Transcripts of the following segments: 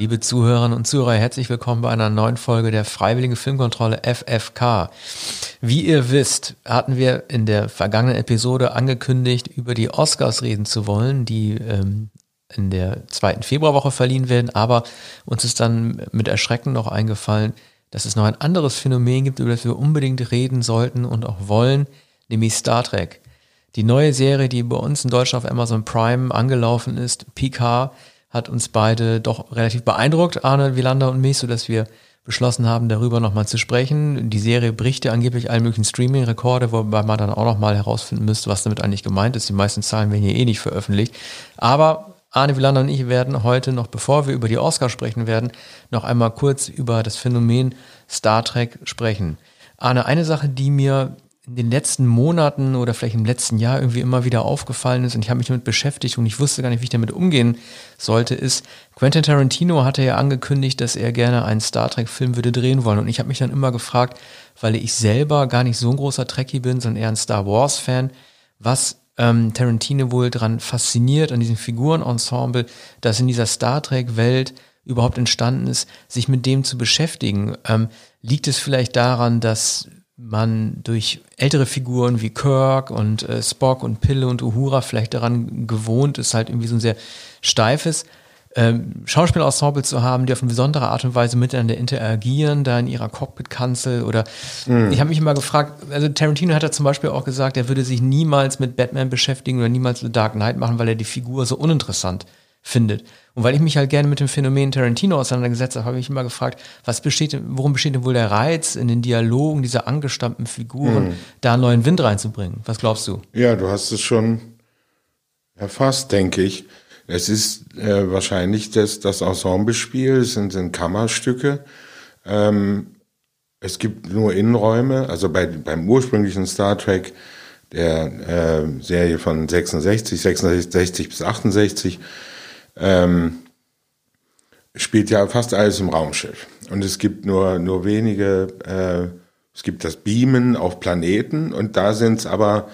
Liebe Zuhörerinnen und Zuhörer, herzlich willkommen bei einer neuen Folge der Freiwillige Filmkontrolle FFK. Wie ihr wisst, hatten wir in der vergangenen Episode angekündigt, über die Oscars reden zu wollen, die ähm, in der zweiten Februarwoche verliehen werden, aber uns ist dann mit Erschrecken noch eingefallen, dass es noch ein anderes Phänomen gibt, über das wir unbedingt reden sollten und auch wollen, nämlich Star Trek. Die neue Serie, die bei uns in Deutschland auf Amazon Prime angelaufen ist, Picard, hat uns beide doch relativ beeindruckt, Arne Wielander und mich, so dass wir beschlossen haben, darüber nochmal zu sprechen. Die Serie bricht ja angeblich allen möglichen Streaming-Rekorde, wobei man dann auch nochmal herausfinden müsste, was damit eigentlich gemeint ist. Die meisten Zahlen werden hier eh nicht veröffentlicht. Aber Arne Wielander und ich werden heute noch, bevor wir über die Oscars sprechen werden, noch einmal kurz über das Phänomen Star Trek sprechen. Arne, eine Sache, die mir in den letzten Monaten oder vielleicht im letzten Jahr irgendwie immer wieder aufgefallen ist und ich habe mich damit beschäftigt und ich wusste gar nicht, wie ich damit umgehen sollte, ist, Quentin Tarantino hatte ja angekündigt, dass er gerne einen Star Trek-Film würde drehen wollen und ich habe mich dann immer gefragt, weil ich selber gar nicht so ein großer Trekkie bin, sondern eher ein Star Wars-Fan, was ähm, Tarantino wohl daran fasziniert, an diesem Figurenensemble, das in dieser Star Trek-Welt überhaupt entstanden ist, sich mit dem zu beschäftigen. Ähm, liegt es vielleicht daran, dass man durch ältere Figuren wie Kirk und äh, Spock und Pille und Uhura vielleicht daran gewohnt ist, halt irgendwie so ein sehr steifes ähm, Schauspielensemble zu haben, die auf eine besondere Art und Weise miteinander interagieren, da in ihrer Cockpit-Kanzel oder mhm. ich habe mich immer gefragt, also Tarantino hat ja zum Beispiel auch gesagt, er würde sich niemals mit Batman beschäftigen oder niemals The Dark Knight machen, weil er die Figur so uninteressant findet. Und weil ich mich halt gerne mit dem Phänomen Tarantino auseinandergesetzt habe, habe ich immer gefragt, was besteht, worum besteht denn wohl der Reiz in den Dialogen dieser angestammten Figuren, hm. da einen neuen Wind reinzubringen? Was glaubst du? Ja, du hast es schon erfasst, denke ich. Es ist äh, wahrscheinlich das, das Ensemblespiel, es sind, sind Kammerstücke. Ähm, es gibt nur Innenräume, also bei, beim ursprünglichen Star Trek, der äh, Serie von 66, 66 bis 68, ähm, spielt ja fast alles im Raumschiff. Und es gibt nur, nur wenige, äh, es gibt das Beamen auf Planeten und da sind es aber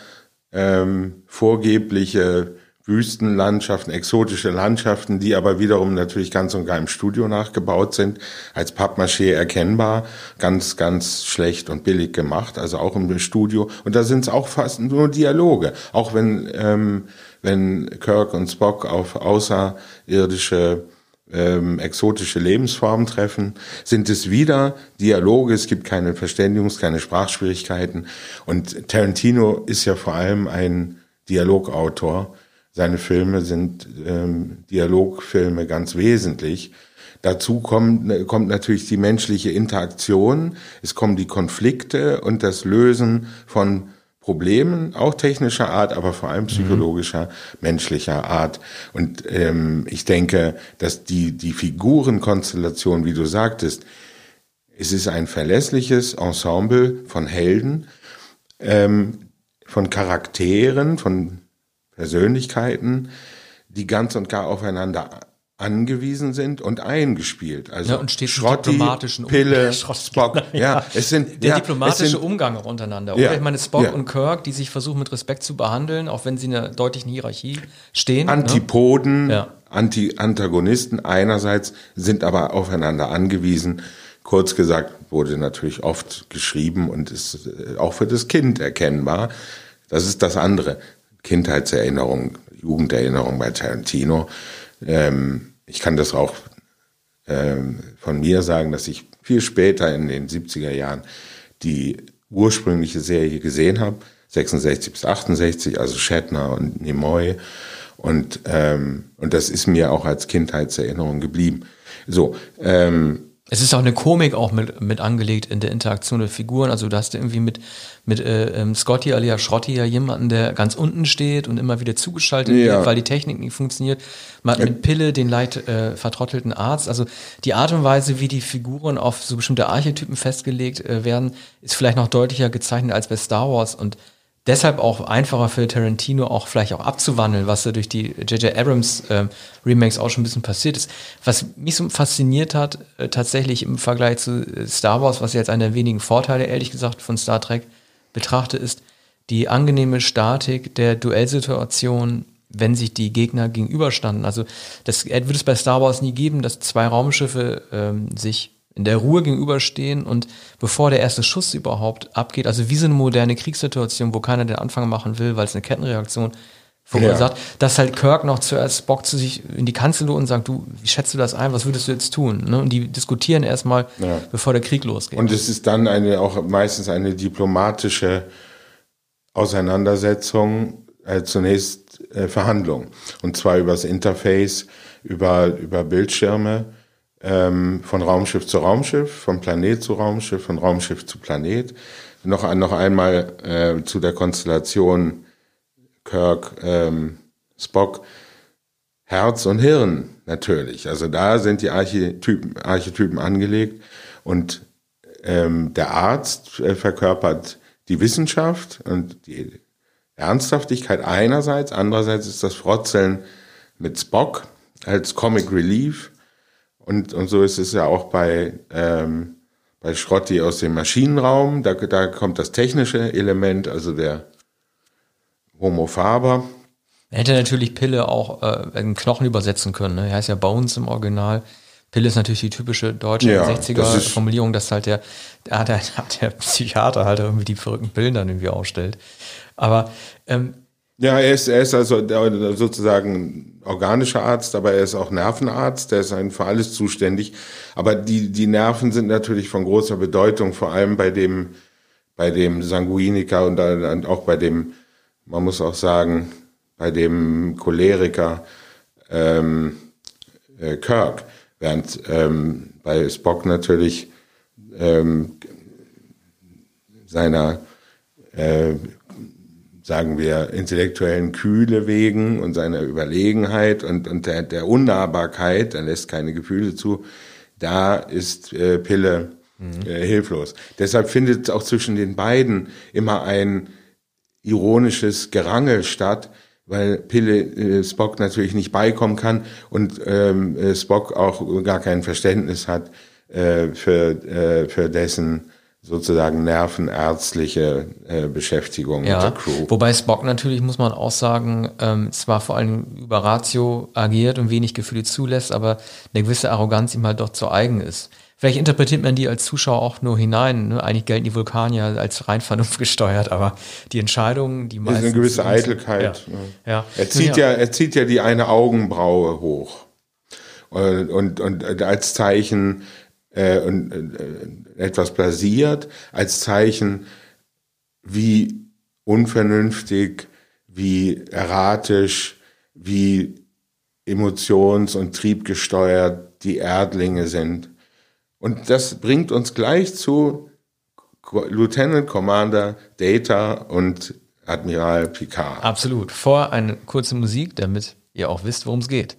ähm, vorgebliche Wüstenlandschaften, exotische Landschaften, die aber wiederum natürlich ganz und gar im Studio nachgebaut sind, als Pappmaché erkennbar, ganz, ganz schlecht und billig gemacht, also auch im Studio. Und da sind es auch fast nur Dialoge, auch wenn ähm, wenn Kirk und Spock auf außerirdische ähm, exotische Lebensformen treffen, sind es wieder Dialoge, es gibt keine Verständigungs-, keine Sprachschwierigkeiten. Und Tarantino ist ja vor allem ein Dialogautor. Seine Filme sind ähm, Dialogfilme ganz wesentlich. Dazu kommt, kommt natürlich die menschliche Interaktion, es kommen die Konflikte und das Lösen von Problemen, auch technischer Art, aber vor allem psychologischer, mhm. menschlicher Art. Und ähm, ich denke, dass die, die Figurenkonstellation, wie du sagtest, es ist ein verlässliches Ensemble von Helden, ähm, von Charakteren, von Persönlichkeiten, die ganz und gar aufeinander angewiesen sind und eingespielt. Also ja, und steht Schrotti, diplomatischen Pille, Spock. Ja, ja, es sind der ja, diplomatische sind, Umgang auch untereinander. Oder ja, ich meine Spock ja. und Kirk, die sich versuchen mit Respekt zu behandeln, auch wenn sie in einer deutlichen Hierarchie stehen. Ne? Antipoden, ne? Anti-Antagonisten einerseits sind aber aufeinander angewiesen. Kurz gesagt wurde natürlich oft geschrieben und ist äh, auch für das Kind erkennbar. Das ist das andere. Kindheitserinnerung, Jugenderinnerung bei Tarantino ähm, ich kann das auch ähm, von mir sagen, dass ich viel später in den 70er Jahren die ursprüngliche Serie gesehen habe, 66 bis 68, also Shatner und Nimoy. Und, ähm, und das ist mir auch als Kindheitserinnerung geblieben. So, ähm, es ist auch eine Komik auch mit, mit angelegt in der Interaktion der Figuren. Also du hast irgendwie mit, mit äh, ähm, Scotty alias Schrotti ja jemanden, der ganz unten steht und immer wieder zugeschaltet ja. wird, weil die Technik nicht funktioniert. Man hat mit Pille den leicht äh, vertrottelten Arzt. Also die Art und Weise, wie die Figuren auf so bestimmte Archetypen festgelegt äh, werden, ist vielleicht noch deutlicher gezeichnet als bei Star Wars und deshalb auch einfacher für Tarantino auch vielleicht auch abzuwandeln, was da durch die J.J. Abrams äh, Remakes auch schon ein bisschen passiert ist. Was mich so fasziniert hat, äh, tatsächlich im Vergleich zu äh, Star Wars, was jetzt einer der wenigen Vorteile, ehrlich gesagt, von Star Trek betrachte, ist die angenehme Statik der Duellsituation, wenn sich die Gegner gegenüberstanden. Also das würde es bei Star Wars nie geben, dass zwei Raumschiffe ähm, sich in der Ruhe gegenüberstehen und bevor der erste Schuss überhaupt abgeht, also wie so eine moderne Kriegssituation, wo keiner den Anfang machen will, weil es eine Kettenreaktion verursacht, ja. dass halt Kirk noch zuerst Spock zu sich in die Kanzel und sagt, du, wie schätzt du das ein, was würdest du jetzt tun? Ne? Und die diskutieren erstmal, ja. bevor der Krieg losgeht. Und es ist dann eine auch meistens eine diplomatische Auseinandersetzung, äh, zunächst äh, Verhandlung. Und zwar übers Interface, über, über Bildschirme ähm, von Raumschiff zu Raumschiff, von Planet zu Raumschiff, von Raumschiff zu Planet. Noch, noch einmal äh, zu der Konstellation Kirk, ähm, Spock, Herz und Hirn natürlich. Also da sind die Archetypen, Archetypen angelegt und ähm, der Arzt äh, verkörpert die Wissenschaft und die Ernsthaftigkeit einerseits, andererseits ist das Frotzeln mit Spock als Comic Relief und, und so ist es ja auch bei, ähm, bei Schrotti aus dem Maschinenraum. Da, da kommt das technische Element, also der Homo faber. Er hätte natürlich Pille auch äh, in Knochen übersetzen können. Ne? Er heißt ja Bones im Original. Pille ist natürlich die typische deutsche ja, 60er-Formulierung, dass halt der, der, der, der Psychiater halt irgendwie die verrückten Pillen dann irgendwie ausstellt. Aber ähm, ja, er ist, er ist also sozusagen organischer Arzt, aber er ist auch Nervenarzt, der ist für alles zuständig. Aber die, die Nerven sind natürlich von großer Bedeutung, vor allem bei dem, bei dem Sanguiniker und dann auch bei dem, man muss auch sagen, bei dem Choleriker ähm, äh, Kirk, während ähm, bei Spock natürlich ähm, seiner äh, sagen wir, intellektuellen Kühle wegen und seiner Überlegenheit und, und der, der Unnahbarkeit, er lässt keine Gefühle zu, da ist äh, Pille mhm. äh, hilflos. Deshalb findet auch zwischen den beiden immer ein ironisches Gerangel statt, weil Pille äh, Spock natürlich nicht beikommen kann und ähm, äh, Spock auch gar kein Verständnis hat äh, für, äh, für dessen sozusagen nervenärztliche äh, Beschäftigung ja, mit der Crew. Wobei Spock natürlich, muss man auch sagen, ähm, zwar vor allem über Ratio agiert und wenig Gefühle zulässt, aber eine gewisse Arroganz ihm halt doch zu eigen ist. Vielleicht interpretiert man die als Zuschauer auch nur hinein. Ne? Eigentlich gelten die Vulkanier als rein vernunftgesteuert, aber die Entscheidungen, die meisten. ist eine gewisse Eitelkeit. Ja. Ne? Ja. Er zieht ja. ja, er zieht ja die eine Augenbraue hoch. Und, und, und als Zeichen, äh, und, äh, etwas blasiert, als Zeichen, wie unvernünftig, wie erratisch, wie emotions- und triebgesteuert die Erdlinge sind. Und das bringt uns gleich zu Lieutenant Commander Data und Admiral Picard. Absolut. Vor eine kurze Musik, damit ihr auch wisst, worum es geht.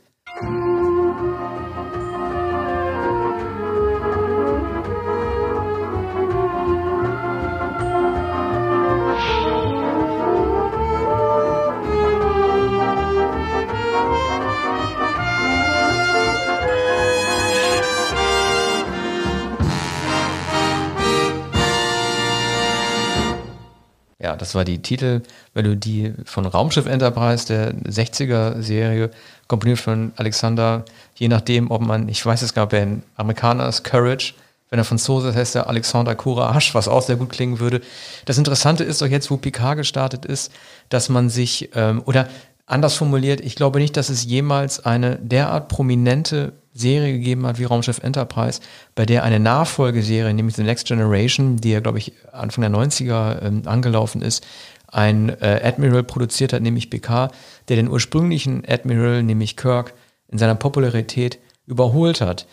Das war die Titelmelodie von Raumschiff Enterprise, der 60er-Serie, komponiert von Alexander, je nachdem, ob man, ich weiß es gar nicht, wer ein Amerikaner ist, Courage, wenn er Franzose ist, heißt er Alexander Courage, was auch sehr gut klingen würde. Das Interessante ist doch jetzt, wo Picard gestartet ist, dass man sich, ähm, oder anders formuliert, ich glaube nicht, dass es jemals eine derart prominente Serie gegeben hat wie Raumschiff Enterprise, bei der eine Nachfolgeserie, nämlich The Next Generation, die ja, glaube ich, Anfang der 90er ähm, angelaufen ist, ein äh, Admiral produziert hat, nämlich PK, der den ursprünglichen Admiral, nämlich Kirk, in seiner Popularität überholt hat.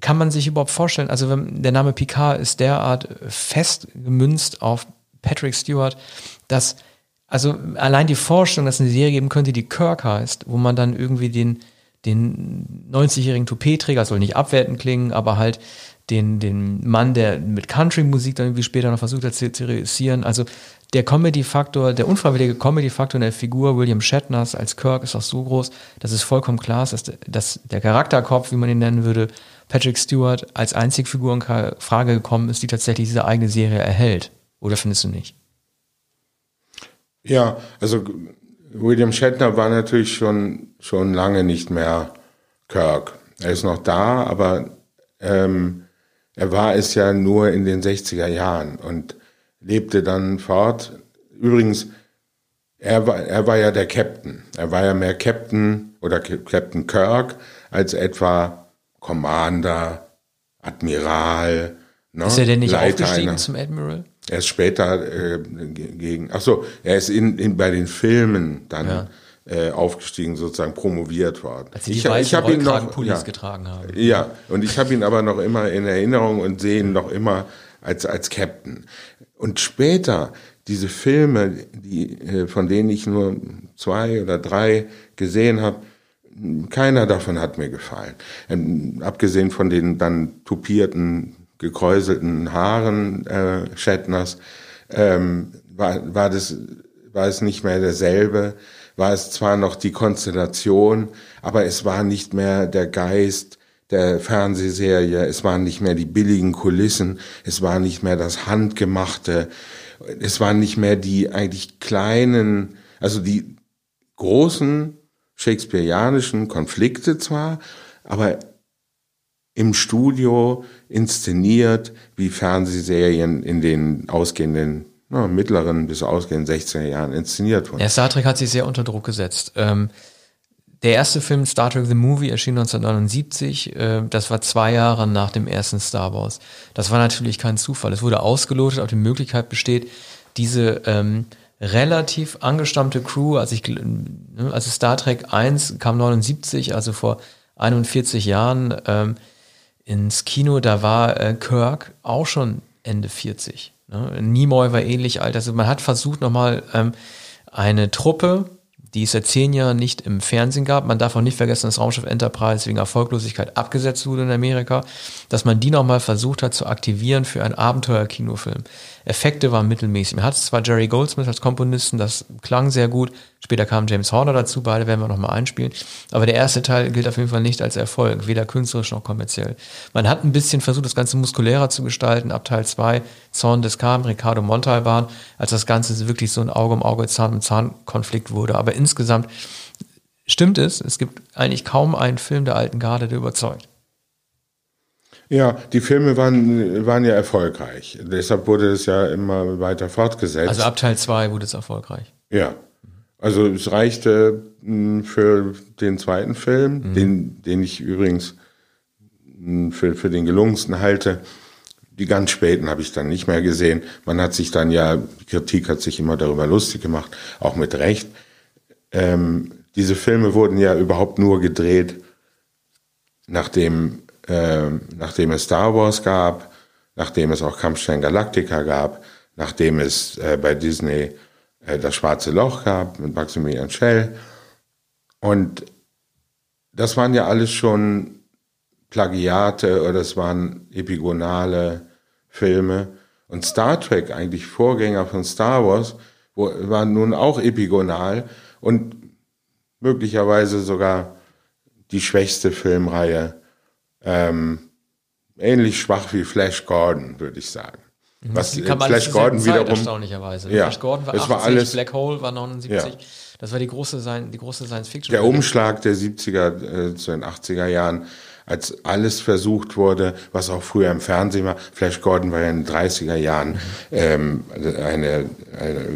Kann man sich überhaupt vorstellen, also wenn der Name Picard ist derart fest gemünzt auf Patrick Stewart, dass also allein die Vorstellung, dass es eine Serie geben könnte, die Kirk heißt, wo man dann irgendwie den den 90-jährigen Toupet-Träger, soll nicht abwertend klingen, aber halt den, den Mann, der mit Country-Musik dann irgendwie später noch versucht hat zu realisieren. Also der Comedy-Faktor, der unfreiwillige Comedy-Faktor in der Figur William Shatners als Kirk ist auch so groß, dass es vollkommen klar ist, dass, dass der Charakterkopf, wie man ihn nennen würde, Patrick Stewart als einzige Figur in Frage gekommen ist, die tatsächlich diese eigene Serie erhält. Oder findest du nicht? Ja, also William Shatner war natürlich schon, schon lange nicht mehr Kirk. Er ist noch da, aber ähm, er war es ja nur in den 60er Jahren und lebte dann fort. Übrigens, er war, er war ja der Captain. Er war ja mehr Captain oder Captain Kirk als etwa Commander, Admiral. Ne? Ist er denn nicht Leiter aufgestiegen einer, zum Admiral? Er ist später äh, gegen, ach so, er ist in, in bei den Filmen dann ja. äh, aufgestiegen, sozusagen promoviert worden. Als ich, ich habe ihn noch ja, getragen haben. Ja, und ich habe ihn aber noch immer in Erinnerung und sehe ihn noch immer als als Captain. Und später diese Filme, die äh, von denen ich nur zwei oder drei gesehen habe, keiner davon hat mir gefallen. Ähm, abgesehen von den dann tupierten gekräuselten Haaren äh, Shatners, ähm, war, war, das, war es nicht mehr derselbe, war es zwar noch die Konstellation, aber es war nicht mehr der Geist der Fernsehserie, es waren nicht mehr die billigen Kulissen, es war nicht mehr das Handgemachte, es waren nicht mehr die eigentlich kleinen, also die großen shakespearianischen Konflikte zwar, aber im Studio inszeniert, wie Fernsehserien in den ausgehenden na, mittleren bis ausgehenden 16er Jahren inszeniert wurden. Ja, Star Trek hat sich sehr unter Druck gesetzt. Ähm, der erste Film Star Trek The Movie erschien 1979. Äh, das war zwei Jahre nach dem ersten Star Wars. Das war natürlich kein Zufall. Es wurde ausgelotet, ob die Möglichkeit besteht, diese ähm, relativ angestammte Crew, als ich, also Star Trek 1 kam 79, also vor 41 Jahren, ähm, ins Kino, da war äh, Kirk auch schon Ende 40. Ne? Nimoy war ähnlich alt. Also man hat versucht nochmal ähm, eine Truppe die es seit zehn Jahren nicht im Fernsehen gab. Man darf auch nicht vergessen, dass Raumschiff Enterprise wegen Erfolglosigkeit abgesetzt wurde in Amerika, dass man die nochmal versucht hat zu aktivieren für einen Abenteuer-Kinofilm. Effekte waren mittelmäßig. Man hatte zwar Jerry Goldsmith als Komponisten, das klang sehr gut. Später kam James Horner dazu, beide werden wir nochmal einspielen. Aber der erste Teil gilt auf jeden Fall nicht als Erfolg, weder künstlerisch noch kommerziell. Man hat ein bisschen versucht, das Ganze muskulärer zu gestalten. Ab Teil 2, Zorn des Carmen, Ricardo Montalban, als das Ganze wirklich so ein Auge um Auge, Zahn um Zahn Konflikt wurde. Aber insgesamt stimmt es, es gibt eigentlich kaum einen Film der alten Garde, der überzeugt. Ja, die Filme waren, waren ja erfolgreich. Deshalb wurde es ja immer weiter fortgesetzt. Also ab Teil 2 wurde es erfolgreich. Ja. Also es reichte hm, für den zweiten Film, mhm. den, den ich übrigens hm, für, für den gelungensten halte. Die ganz späten habe ich dann nicht mehr gesehen. Man hat sich dann ja, die Kritik hat sich immer darüber lustig gemacht, auch mit Recht. Ähm, diese Filme wurden ja überhaupt nur gedreht, nachdem äh, nachdem es Star Wars gab, nachdem es auch Kampfstein Galactica gab, nachdem es äh, bei Disney äh, das Schwarze Loch gab mit Maximilian Schell. Und das waren ja alles schon Plagiate oder es waren epigonale Filme. Und Star Trek, eigentlich Vorgänger von Star Wars, wo, war nun auch epigonal und möglicherweise sogar die schwächste Filmreihe ähm, ähnlich schwach wie Flash Gordon, würde ich sagen. Mhm. Was Kam Flash Gordon Zeit, wiederum erstaunlicherweise. Ja, Flash Gordon war 80, war alles, Black Hole war 79. Ja. Das war die große, die große Science Fiction. Der Umschlag der 70er äh, zu den 80er Jahren, als alles versucht wurde, was auch früher im Fernsehen war. Flash Gordon war ja in den 30er Jahren mhm. ähm, eine, eine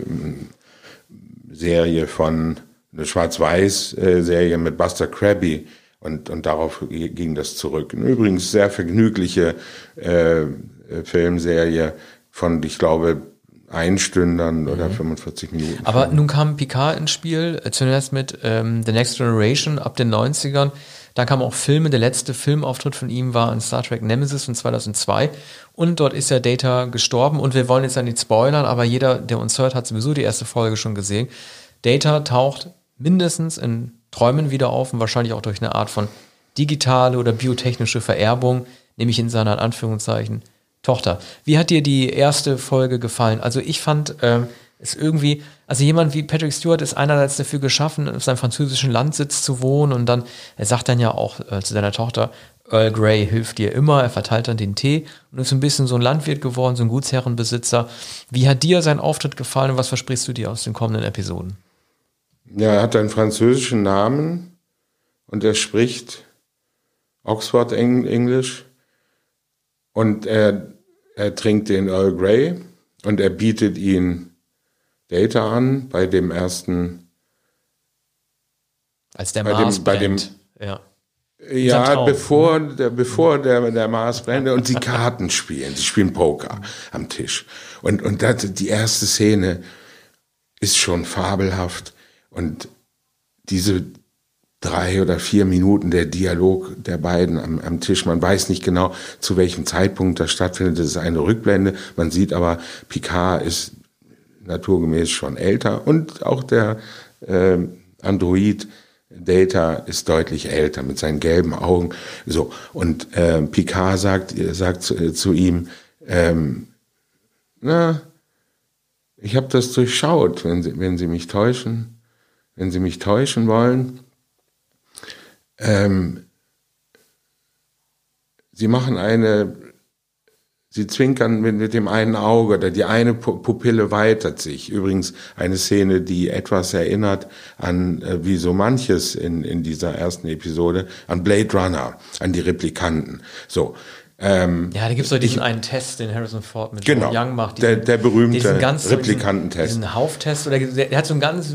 Serie von eine Schwarz-Weiß-Serie mit Buster Krabby und, und darauf ging das zurück. Übrigens sehr vergnügliche äh, Filmserie von, ich glaube, Einstündern mhm. oder 45 Minuten. Aber Film. nun kam Picard ins Spiel, äh, zunächst mit ähm, The Next Generation ab den 90ern. Dann kamen auch Filme. Der letzte Filmauftritt von ihm war in Star Trek Nemesis von 2002. Und dort ist ja Data gestorben. Und wir wollen jetzt ja nicht spoilern, aber jeder, der uns hört, hat sowieso die erste Folge schon gesehen. Data taucht mindestens in Träumen wieder auf und wahrscheinlich auch durch eine Art von digitale oder biotechnische Vererbung, nämlich in seiner Anführungszeichen Tochter. Wie hat dir die erste Folge gefallen? Also ich fand ähm, es irgendwie, also jemand wie Patrick Stewart ist einerseits dafür geschaffen, auf seinem französischen Landsitz zu wohnen und dann, er sagt dann ja auch äh, zu seiner Tochter, Earl Grey hilft dir immer, er verteilt dann den Tee und ist ein bisschen so ein Landwirt geworden, so ein Gutsherrenbesitzer. Wie hat dir sein Auftritt gefallen und was versprichst du dir aus den kommenden Episoden? Ja, er hat einen französischen Namen und er spricht Oxford Englisch und er, er trinkt den Earl Grey und er bietet ihn Data an bei dem ersten. Als der Mars dem, bei dem, ja. Ja, bevor, der, bevor der, der Mars brennt und die Karten spielen. Sie spielen Poker am Tisch. Und, und das, die erste Szene ist schon fabelhaft. Und diese drei oder vier Minuten der Dialog der beiden am, am Tisch, man weiß nicht genau, zu welchem Zeitpunkt das stattfindet. Das ist eine Rückblende. Man sieht aber, Picard ist naturgemäß schon älter und auch der äh, Android Data ist deutlich älter mit seinen gelben Augen. So und äh, Picard sagt sagt zu, äh, zu ihm, ähm, na, ich habe das durchschaut, wenn Sie wenn Sie mich täuschen, wenn Sie mich täuschen wollen. Ähm, Sie machen eine Sie zwinkern mit, mit dem einen Auge oder die eine Pupille weitert sich. Übrigens eine Szene, die etwas erinnert an, äh, wie so manches in, in dieser ersten Episode, an Blade Runner, an die Replikanten. So. Ähm, ja, da gibt es doch diesen ich, einen Test, den Harrison Ford mit genau, Young macht. Diesen, der, der berühmte Replikantentest. Diesen, diesen Hauftest, oder der, der, hat so einen ganz,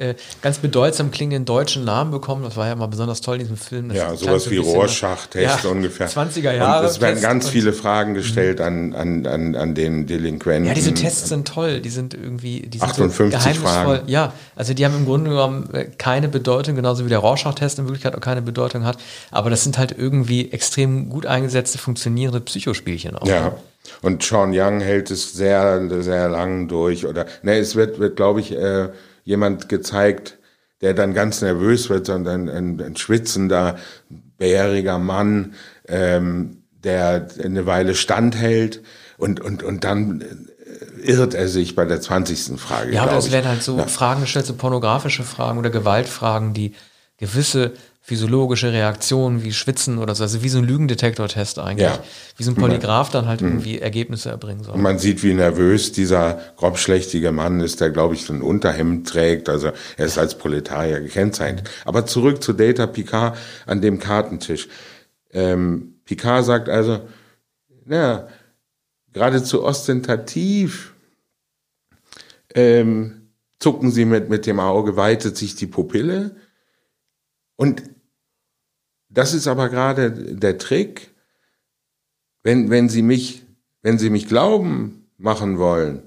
äh, ganz bedeutsam klingenden deutschen Namen bekommen. Das war ja mal besonders toll in diesem Film. Das ja, sowas wie Rorschach-Test ja, ungefähr. 20er Jahre. Und es werden ganz viele Fragen gestellt an, an, an, an den Delinquenten. Ja, diese Tests sind toll. Die sind irgendwie, die sind 58 so Fragen. Ja, also die haben im Grunde genommen äh, keine Bedeutung, genauso wie der Rorschach-Test in Wirklichkeit auch keine Bedeutung hat. Aber das sind halt irgendwie extrem gut eingesetzte, funktionierende Psychospiele. Spielchen auch. Ja. Und Sean Young hält es sehr, sehr lang durch. Oder ne, es wird, wird glaube ich, äh, jemand gezeigt, der dann ganz nervös wird, sondern ein, ein schwitzender, bäriger Mann, ähm, der eine Weile standhält und, und, und dann äh, irrt er sich bei der 20. Frage. Ja, aber es werden halt so ja. Fragen gestellt, so pornografische Fragen oder Gewaltfragen, die gewisse physiologische Reaktionen wie Schwitzen oder so, also wie so ein Lügendetektor-Test eigentlich, ja. wie so ein Polygraph dann halt mhm. irgendwie Ergebnisse erbringen soll. Man sieht, wie nervös dieser grobschlächtige Mann ist, der, glaube ich, so ein Unterhemd trägt, also er ist als Proletarier gekennzeichnet. Aber zurück zu Data Picard an dem Kartentisch. Ähm, Picard sagt also, na, geradezu ostentativ ähm, zucken sie mit, mit dem Auge, weitet sich die Pupille, und das ist aber gerade der Trick, wenn, wenn Sie mich, wenn Sie mich glauben machen wollen,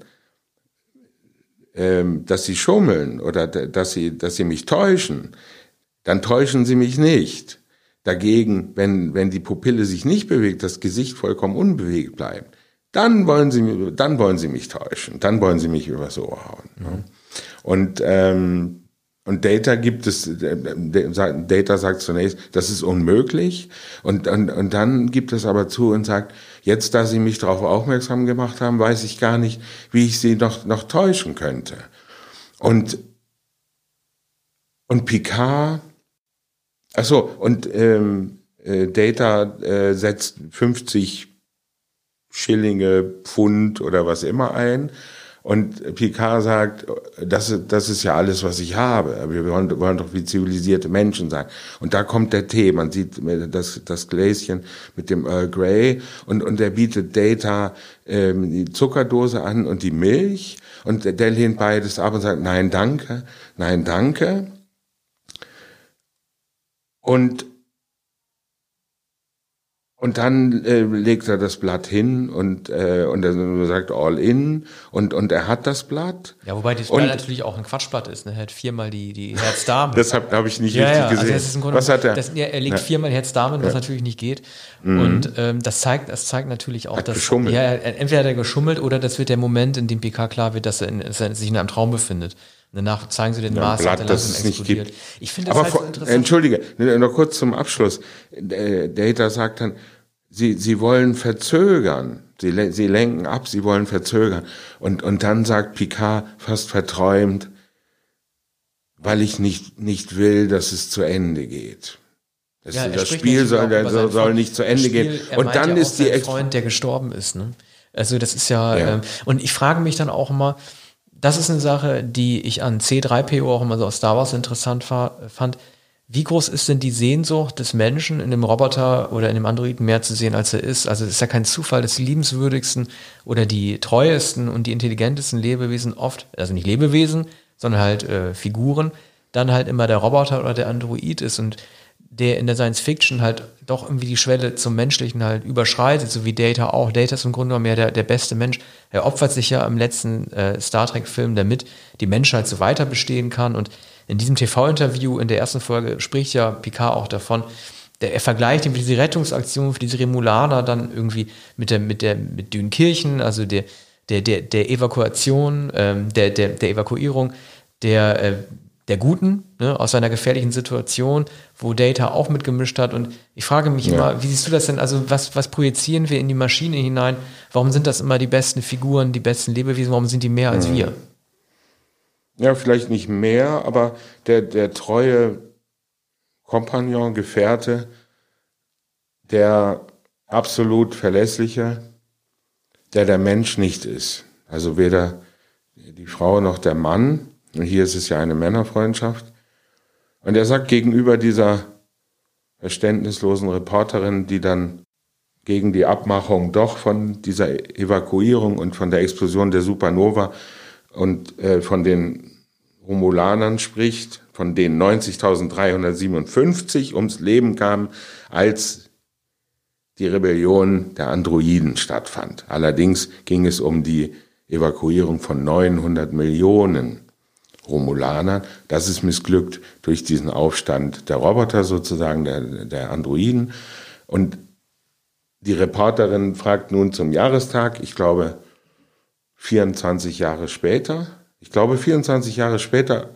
ähm, dass Sie schummeln oder dass Sie, dass Sie mich täuschen, dann täuschen Sie mich nicht. Dagegen, wenn, wenn die Pupille sich nicht bewegt, das Gesicht vollkommen unbewegt bleibt, dann wollen Sie, dann wollen Sie mich täuschen, dann wollen Sie mich übers Ohr hauen. Mhm. Und ähm, und Data gibt es, Data sagt zunächst, das ist unmöglich. Und, und, und dann gibt es aber zu und sagt, jetzt, da Sie mich darauf aufmerksam gemacht haben, weiß ich gar nicht, wie ich Sie noch, noch täuschen könnte. Und, und Picard, ach so, und ähm, äh, Data äh, setzt 50 Schillinge, Pfund oder was immer ein und Picard sagt, das, das ist ja alles, was ich habe. Wir wollen, wollen doch wie zivilisierte Menschen sein. Und da kommt der Tee. Man sieht das, das Gläschen mit dem Earl Grey und, und er bietet Data ähm, die Zuckerdose an und die Milch. Und der lehnt beides ab und sagt, nein, danke, nein, danke. Und und dann äh, legt er das Blatt hin und, äh, und er sagt all in und, und er hat das Blatt. Ja, wobei das Blatt natürlich auch ein Quatschblatt ist. Ne? Er hat viermal die, die Herz-Damen. Deshalb habe ich nicht ja, richtig ja, also gesehen. Also was hat er? Das, ja, er legt viermal Herz-Damen, was ja. natürlich nicht geht. Mhm. Und ähm, das zeigt, das zeigt natürlich auch, hat dass geschummelt. ja, entweder hat er geschummelt oder das wird der Moment, in dem PK klar wird, dass er, in, dass er sich in einem Traum befindet. Danach zeigen sie den ja, Mars, Blatt, das es nicht gibt. Ich finde das Aber halt so interessant. Entschuldige, noch kurz zum Abschluss. Data sagt dann, Sie, sie wollen verzögern. Sie, sie lenken ab, sie wollen verzögern. Und, und dann sagt Picard fast verträumt, weil ich nicht, nicht will, dass es zu Ende geht. Das, ja, das Spiel soll, soll, soll nicht zu Ende Spiel, gehen. Und dann ja ist die Freund, der gestorben ist. Ne? Also das ist ja, ja. Ähm, und ich frage mich dann auch immer, das ist eine Sache, die ich an C3PO auch immer so aus Star Wars interessant fand. Wie groß ist denn die Sehnsucht des Menschen in dem Roboter oder in dem Androiden mehr zu sehen, als er ist? Also es ist ja kein Zufall, dass die liebenswürdigsten oder die treuesten und die intelligentesten Lebewesen oft, also nicht Lebewesen, sondern halt äh, Figuren, dann halt immer der Roboter oder der Android ist und der in der Science Fiction halt doch irgendwie die Schwelle zum Menschlichen halt überschreitet, so wie Data auch. Data ist im Grunde genommen ja der, der beste Mensch. Er opfert sich ja im letzten äh, Star Trek-Film, damit die Menschheit so weiter bestehen kann. Und in diesem TV-Interview in der ersten Folge spricht ja Picard auch davon, der, er vergleicht diese Rettungsaktion für diese Remulaner dann irgendwie mit der, mit der, mit Dünkirchen, also der, der, der, der Evakuation, ähm, der, der, der Evakuierung der, äh, der Guten ne, aus einer gefährlichen Situation, wo Data auch mitgemischt hat. Und ich frage mich ja. immer, wie siehst du das denn? Also was, was projizieren wir in die Maschine hinein? Warum sind das immer die besten Figuren, die besten Lebewesen? Warum sind die mehr als mhm. wir? Ja, vielleicht nicht mehr, aber der, der treue Kompagnon, Gefährte, der absolut verlässliche, der der Mensch nicht ist. Also weder die Frau noch der Mann. Und hier ist es ja eine Männerfreundschaft. Und er sagt gegenüber dieser verständnislosen Reporterin, die dann gegen die Abmachung doch von dieser Evakuierung und von der Explosion der Supernova und äh, von den Romulanern spricht, von denen 90.357 ums Leben kamen, als die Rebellion der Androiden stattfand. Allerdings ging es um die Evakuierung von 900 Millionen Romulanern. Das ist missglückt durch diesen Aufstand der Roboter sozusagen, der, der Androiden. Und die Reporterin fragt nun zum Jahrestag, ich glaube 24 Jahre später, ich glaube 24 Jahre später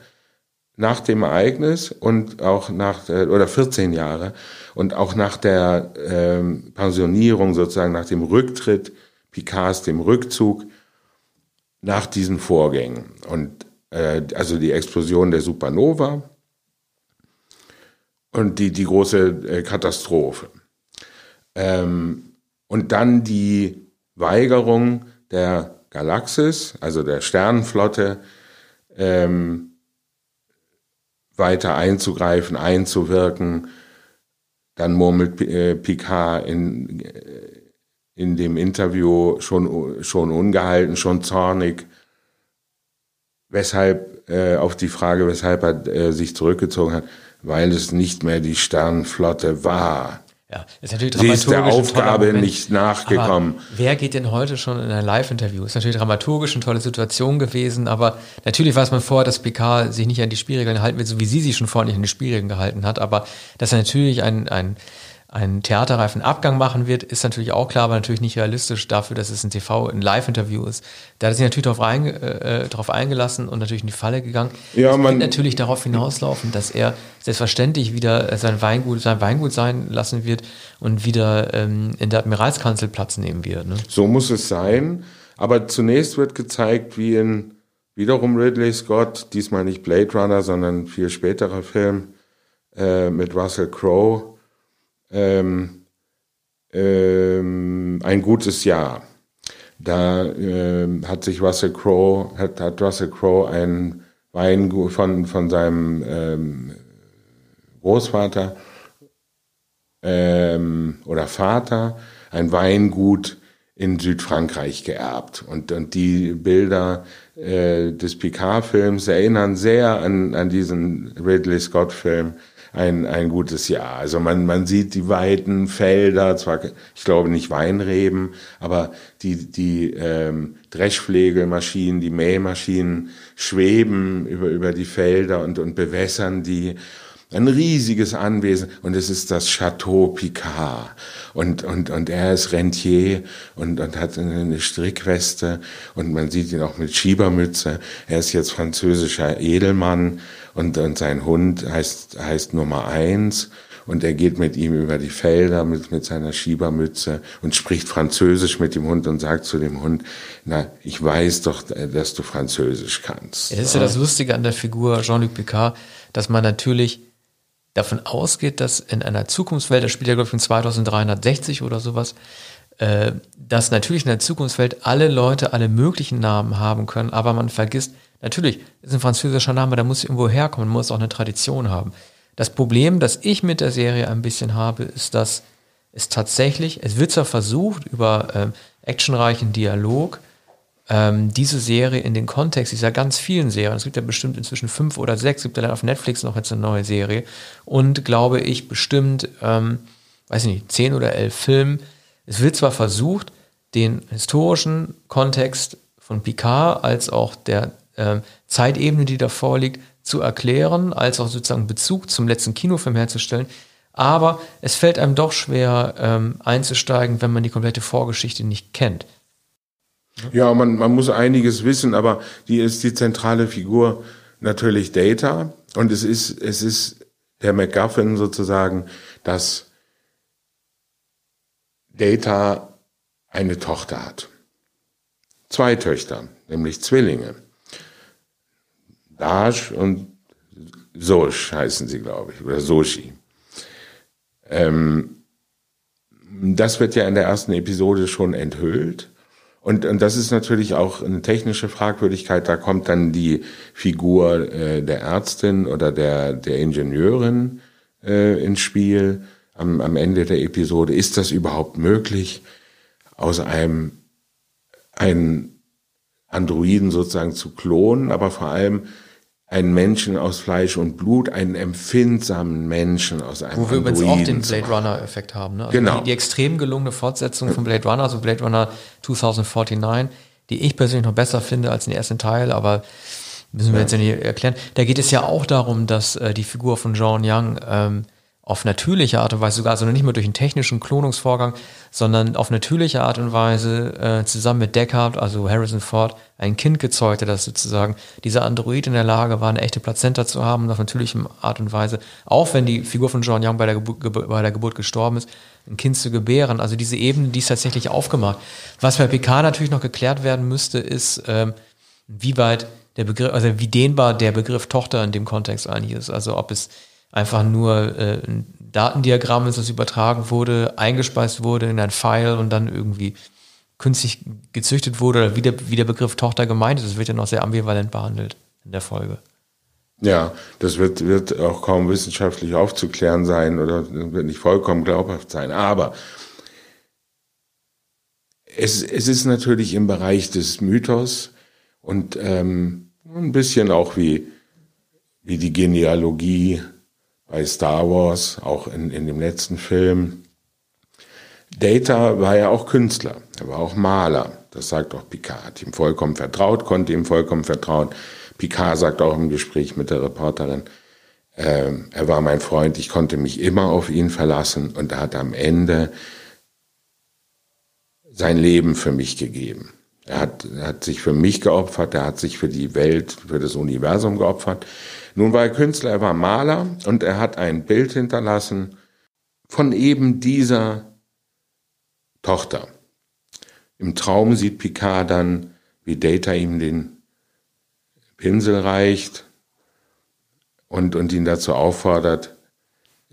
nach dem Ereignis und auch nach, oder 14 Jahre und auch nach der ähm, Pensionierung sozusagen, nach dem Rücktritt Picards, dem Rückzug, nach diesen Vorgängen. Und äh, also die Explosion der Supernova und die, die große äh, Katastrophe. Ähm, und dann die Weigerung der Galaxis, also der Sternenflotte, ähm, weiter einzugreifen, einzuwirken. Dann murmelt äh, Picard in, äh, in dem Interview schon, schon ungehalten, schon zornig, weshalb, äh, auf die Frage, weshalb er äh, sich zurückgezogen hat, weil es nicht mehr die Sternenflotte war. Ja, ist natürlich Sie ist der Aufgabe nicht nachgekommen. Aber wer geht denn heute schon in ein Live-Interview? Ist natürlich dramaturgisch eine tolle Situation gewesen, aber natürlich weiß man vorher, dass PK sich nicht an die Spielregeln halten wird, so wie sie sich schon vorher nicht an die Spielregeln gehalten hat, aber dass er natürlich ein, ein einen theaterreifen Abgang machen wird, ist natürlich auch klar, aber natürlich nicht realistisch dafür, dass es ein TV, ein Live-Interview ist. Da hat er sich natürlich darauf, einge, äh, äh, darauf eingelassen und natürlich in die Falle gegangen. Ja, es man wird natürlich darauf hinauslaufen, dass er selbstverständlich wieder sein Weingut, sein Weingut sein lassen wird und wieder ähm, in der Admiralskanzel Platz nehmen wird. Ne? So muss es sein. Aber zunächst wird gezeigt, wie in wiederum Ridley Scott, diesmal nicht Blade Runner, sondern viel späterer Film äh, mit Russell Crowe, ähm, ähm, ein gutes Jahr. Da ähm, hat sich Russell Crowe, hat, hat Russell Crowe ein Weingut von, von seinem ähm, Großvater ähm, oder Vater ein Weingut in Südfrankreich geerbt. Und, und die Bilder äh, des Picard-Films erinnern sehr an, an diesen Ridley Scott-Film ein, ein gutes Jahr. Also man, man sieht die weiten Felder, zwar, ich glaube nicht Weinreben, aber die, die ähm, Dreschflegelmaschinen, die Mähmaschinen schweben über, über die Felder und, und bewässern die ein riesiges Anwesen. Und es ist das Chateau Picard. Und und und er ist Rentier und und hat eine Strickweste. Und man sieht ihn auch mit Schiebermütze. Er ist jetzt französischer Edelmann. Und und sein Hund heißt heißt Nummer eins. Und er geht mit ihm über die Felder mit, mit seiner Schiebermütze und spricht Französisch mit dem Hund und sagt zu dem Hund, na, ich weiß doch, dass du Französisch kannst. Es ist ja das Lustige an der Figur Jean-Luc Picard, dass man natürlich davon ausgeht, dass in einer Zukunftswelt, das spielt ja glaube ich in 2360 oder sowas, äh, dass natürlich in der Zukunftswelt alle Leute alle möglichen Namen haben können, aber man vergisst, natürlich ist ein französischer Name, da muss irgendwo herkommen, muss auch eine Tradition haben. Das Problem, das ich mit der Serie ein bisschen habe, ist, dass es tatsächlich, es wird zwar versucht, über äh, actionreichen Dialog, ähm, diese Serie in den Kontext dieser ganz vielen Serien, es gibt ja bestimmt inzwischen fünf oder sechs, gibt ja dann auf Netflix noch jetzt eine neue Serie und glaube ich bestimmt, ähm, weiß ich nicht, zehn oder elf Filmen. Es wird zwar versucht, den historischen Kontext von Picard als auch der äh, Zeitebene, die davor liegt, zu erklären, als auch sozusagen Bezug zum letzten Kinofilm herzustellen. Aber es fällt einem doch schwer ähm, einzusteigen, wenn man die komplette Vorgeschichte nicht kennt. Ja, man, man muss einiges wissen, aber die ist die zentrale Figur natürlich Data und es ist, es ist der MacGuffin sozusagen, dass Data eine Tochter hat. Zwei Töchter, nämlich Zwillinge. Daj und Sosh heißen sie, glaube ich, oder Soshi. Ähm, das wird ja in der ersten Episode schon enthüllt. Und, und das ist natürlich auch eine technische Fragwürdigkeit. Da kommt dann die Figur äh, der Ärztin oder der, der Ingenieurin äh, ins Spiel am, am Ende der Episode. Ist das überhaupt möglich, aus einem einen Androiden sozusagen zu klonen, aber vor allem einen Menschen aus Fleisch und Blut, einen empfindsamen Menschen aus einem Wo wir übrigens auch den Blade Runner-Effekt haben. Ne? Also genau. Die, die, extrem gelungene Fortsetzung von Blade Runner, also Blade Runner 2049, die ich persönlich noch besser finde als den ersten Teil, aber müssen wir ja. jetzt ja nicht erklären. Da geht es ja auch darum, dass äh, die Figur von John Young ähm, auf natürliche Art und Weise sogar, also nicht mehr durch einen technischen Klonungsvorgang, sondern auf natürliche Art und Weise äh, zusammen mit Deckard, also Harrison Ford, ein Kind gezeugt dass sozusagen dieser Android in der Lage war, eine echte Plazenta zu haben auf natürliche Art und Weise, auch wenn die Figur von John Young bei der, Geburt, bei der Geburt gestorben ist, ein Kind zu gebären. Also diese Ebene, die ist tatsächlich aufgemacht. Was bei PK natürlich noch geklärt werden müsste, ist, ähm, wie weit der Begriff, also wie dehnbar der Begriff Tochter in dem Kontext eigentlich ist. Also ob es einfach nur äh, ein Datendiagramm ist, das übertragen wurde, eingespeist wurde in ein File und dann irgendwie künstlich gezüchtet wurde oder wie der, wie der Begriff Tochter gemeint ist. Das wird ja noch sehr ambivalent behandelt in der Folge. Ja, das wird, wird auch kaum wissenschaftlich aufzuklären sein oder wird nicht vollkommen glaubhaft sein. Aber es, es ist natürlich im Bereich des Mythos und ähm, ein bisschen auch wie, wie die Genealogie bei Star Wars, auch in, in dem letzten Film. Data war ja auch Künstler, er war auch Maler. Das sagt auch Picard, hat ihm vollkommen vertraut, konnte ihm vollkommen vertrauen. Picard sagt auch im Gespräch mit der Reporterin, äh, er war mein Freund, ich konnte mich immer auf ihn verlassen und er hat am Ende sein Leben für mich gegeben. Er hat, er hat sich für mich geopfert, er hat sich für die Welt, für das Universum geopfert. Nun war er Künstler, er war Maler und er hat ein Bild hinterlassen von eben dieser Tochter. Im Traum sieht Picard dann, wie Data ihm den Pinsel reicht und, und ihn dazu auffordert,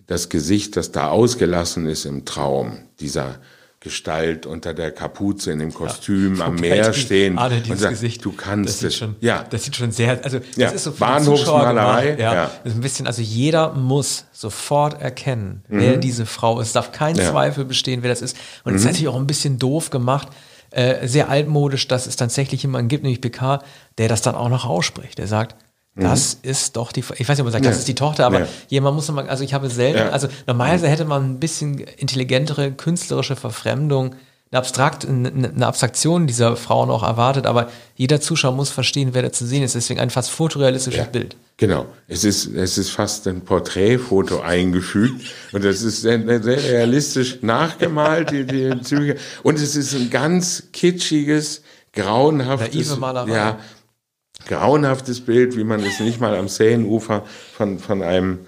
das Gesicht, das da ausgelassen ist im Traum, dieser Gestalt unter der Kapuze in dem Kostüm ja, am Meer stehen und sagt, Gesicht, du kannst das es. Schon, ja, das sieht schon sehr, also das ja, ist so für Bahnhofsmalerei. Ja, ja. Das ist ein bisschen, also jeder muss sofort erkennen, mhm. wer diese Frau ist. Es darf kein. Zweifel bestehen, wer das ist. Und es mhm. ist natürlich auch ein bisschen doof gemacht, äh, sehr altmodisch, dass es tatsächlich jemanden gibt, nämlich PK, der das dann auch noch ausspricht. Der sagt, das mhm. ist doch die, ich weiß nicht, ob man sagt, ja. das ist die Tochter, aber ja. jemand muss mal, also ich habe selten, ja. also normalerweise hätte man ein bisschen intelligentere künstlerische Verfremdung, eine Abstrakt, eine Abstraktion dieser Frauen auch erwartet, aber jeder Zuschauer muss verstehen, wer da zu sehen ist. Deswegen ein fast fotorealistisches Bild. Genau. Es ist, es ist fast ein Porträtfoto eingefügt und das ist sehr, sehr realistisch nachgemalt, die, die Züge. Und es ist ein ganz kitschiges, grauenhaftes, Malerei. ja, grauenhaftes Bild, wie man es nicht mal am Seenufer von, von einem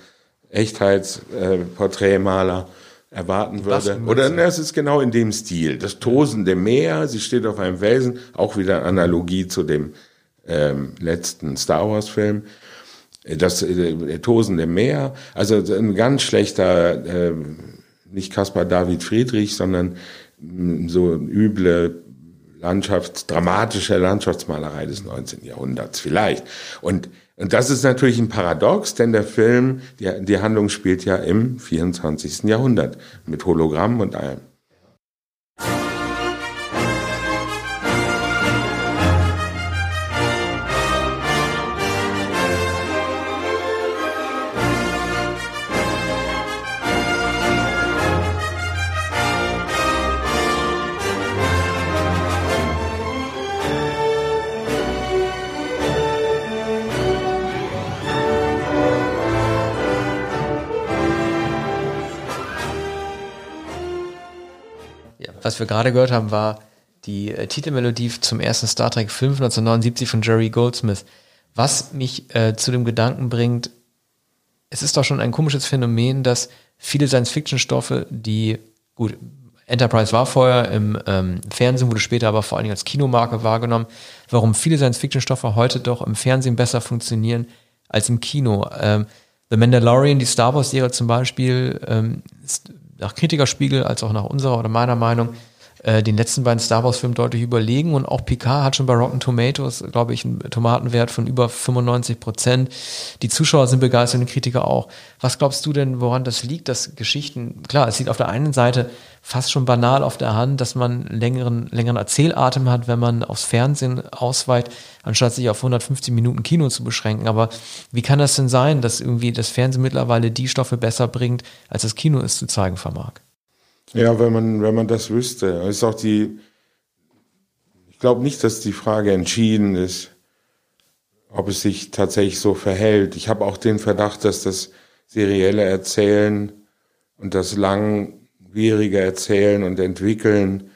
Echtheitsporträtmaler äh, erwarten würde. Oder es ist genau in dem Stil. Das tosende Meer, sie steht auf einem Felsen, auch wieder Analogie zu dem ähm, letzten Star Wars Film. Das äh, tosende Meer, also ein ganz schlechter, äh, nicht Caspar David Friedrich, sondern so üble Landschafts-, dramatische Landschaftsmalerei des 19. Jahrhunderts vielleicht. Und, und das ist natürlich ein Paradox, denn der Film, die, die Handlung spielt ja im 24. Jahrhundert mit Hologramm und allem. Wir gerade gehört haben, war die äh, Titelmelodie zum ersten Star Trek Film 1979 von Jerry Goldsmith. Was mich äh, zu dem Gedanken bringt, es ist doch schon ein komisches Phänomen, dass viele Science-Fiction-Stoffe, die, gut, Enterprise war vorher im ähm, Fernsehen, wurde später aber vor allen Dingen als Kinomarke wahrgenommen, warum viele Science-Fiction-Stoffe heute doch im Fernsehen besser funktionieren als im Kino. Ähm, The Mandalorian, die Star Wars-Serie zum Beispiel, ähm, ist nach Kritikerspiegel als auch nach unserer oder meiner Meinung äh, den letzten beiden Star Wars-Filmen deutlich überlegen und auch Picard hat schon bei Rotten Tomatoes, glaube ich, einen Tomatenwert von über 95 Prozent. Die Zuschauer sind begeistert und die Kritiker auch. Was glaubst du denn, woran das liegt, dass Geschichten, klar, es liegt auf der einen Seite fast schon banal auf der Hand, dass man längeren, längeren Erzählatem hat, wenn man aufs Fernsehen ausweicht, anstatt sich auf 150 Minuten Kino zu beschränken. Aber wie kann das denn sein, dass irgendwie das Fernsehen mittlerweile die Stoffe besser bringt, als das Kino es zu zeigen vermag? Ja, wenn man, wenn man das wüsste. Ist auch die, ich glaube nicht, dass die Frage entschieden ist, ob es sich tatsächlich so verhält. Ich habe auch den Verdacht, dass das serielle Erzählen und das langwierige Erzählen und Entwickeln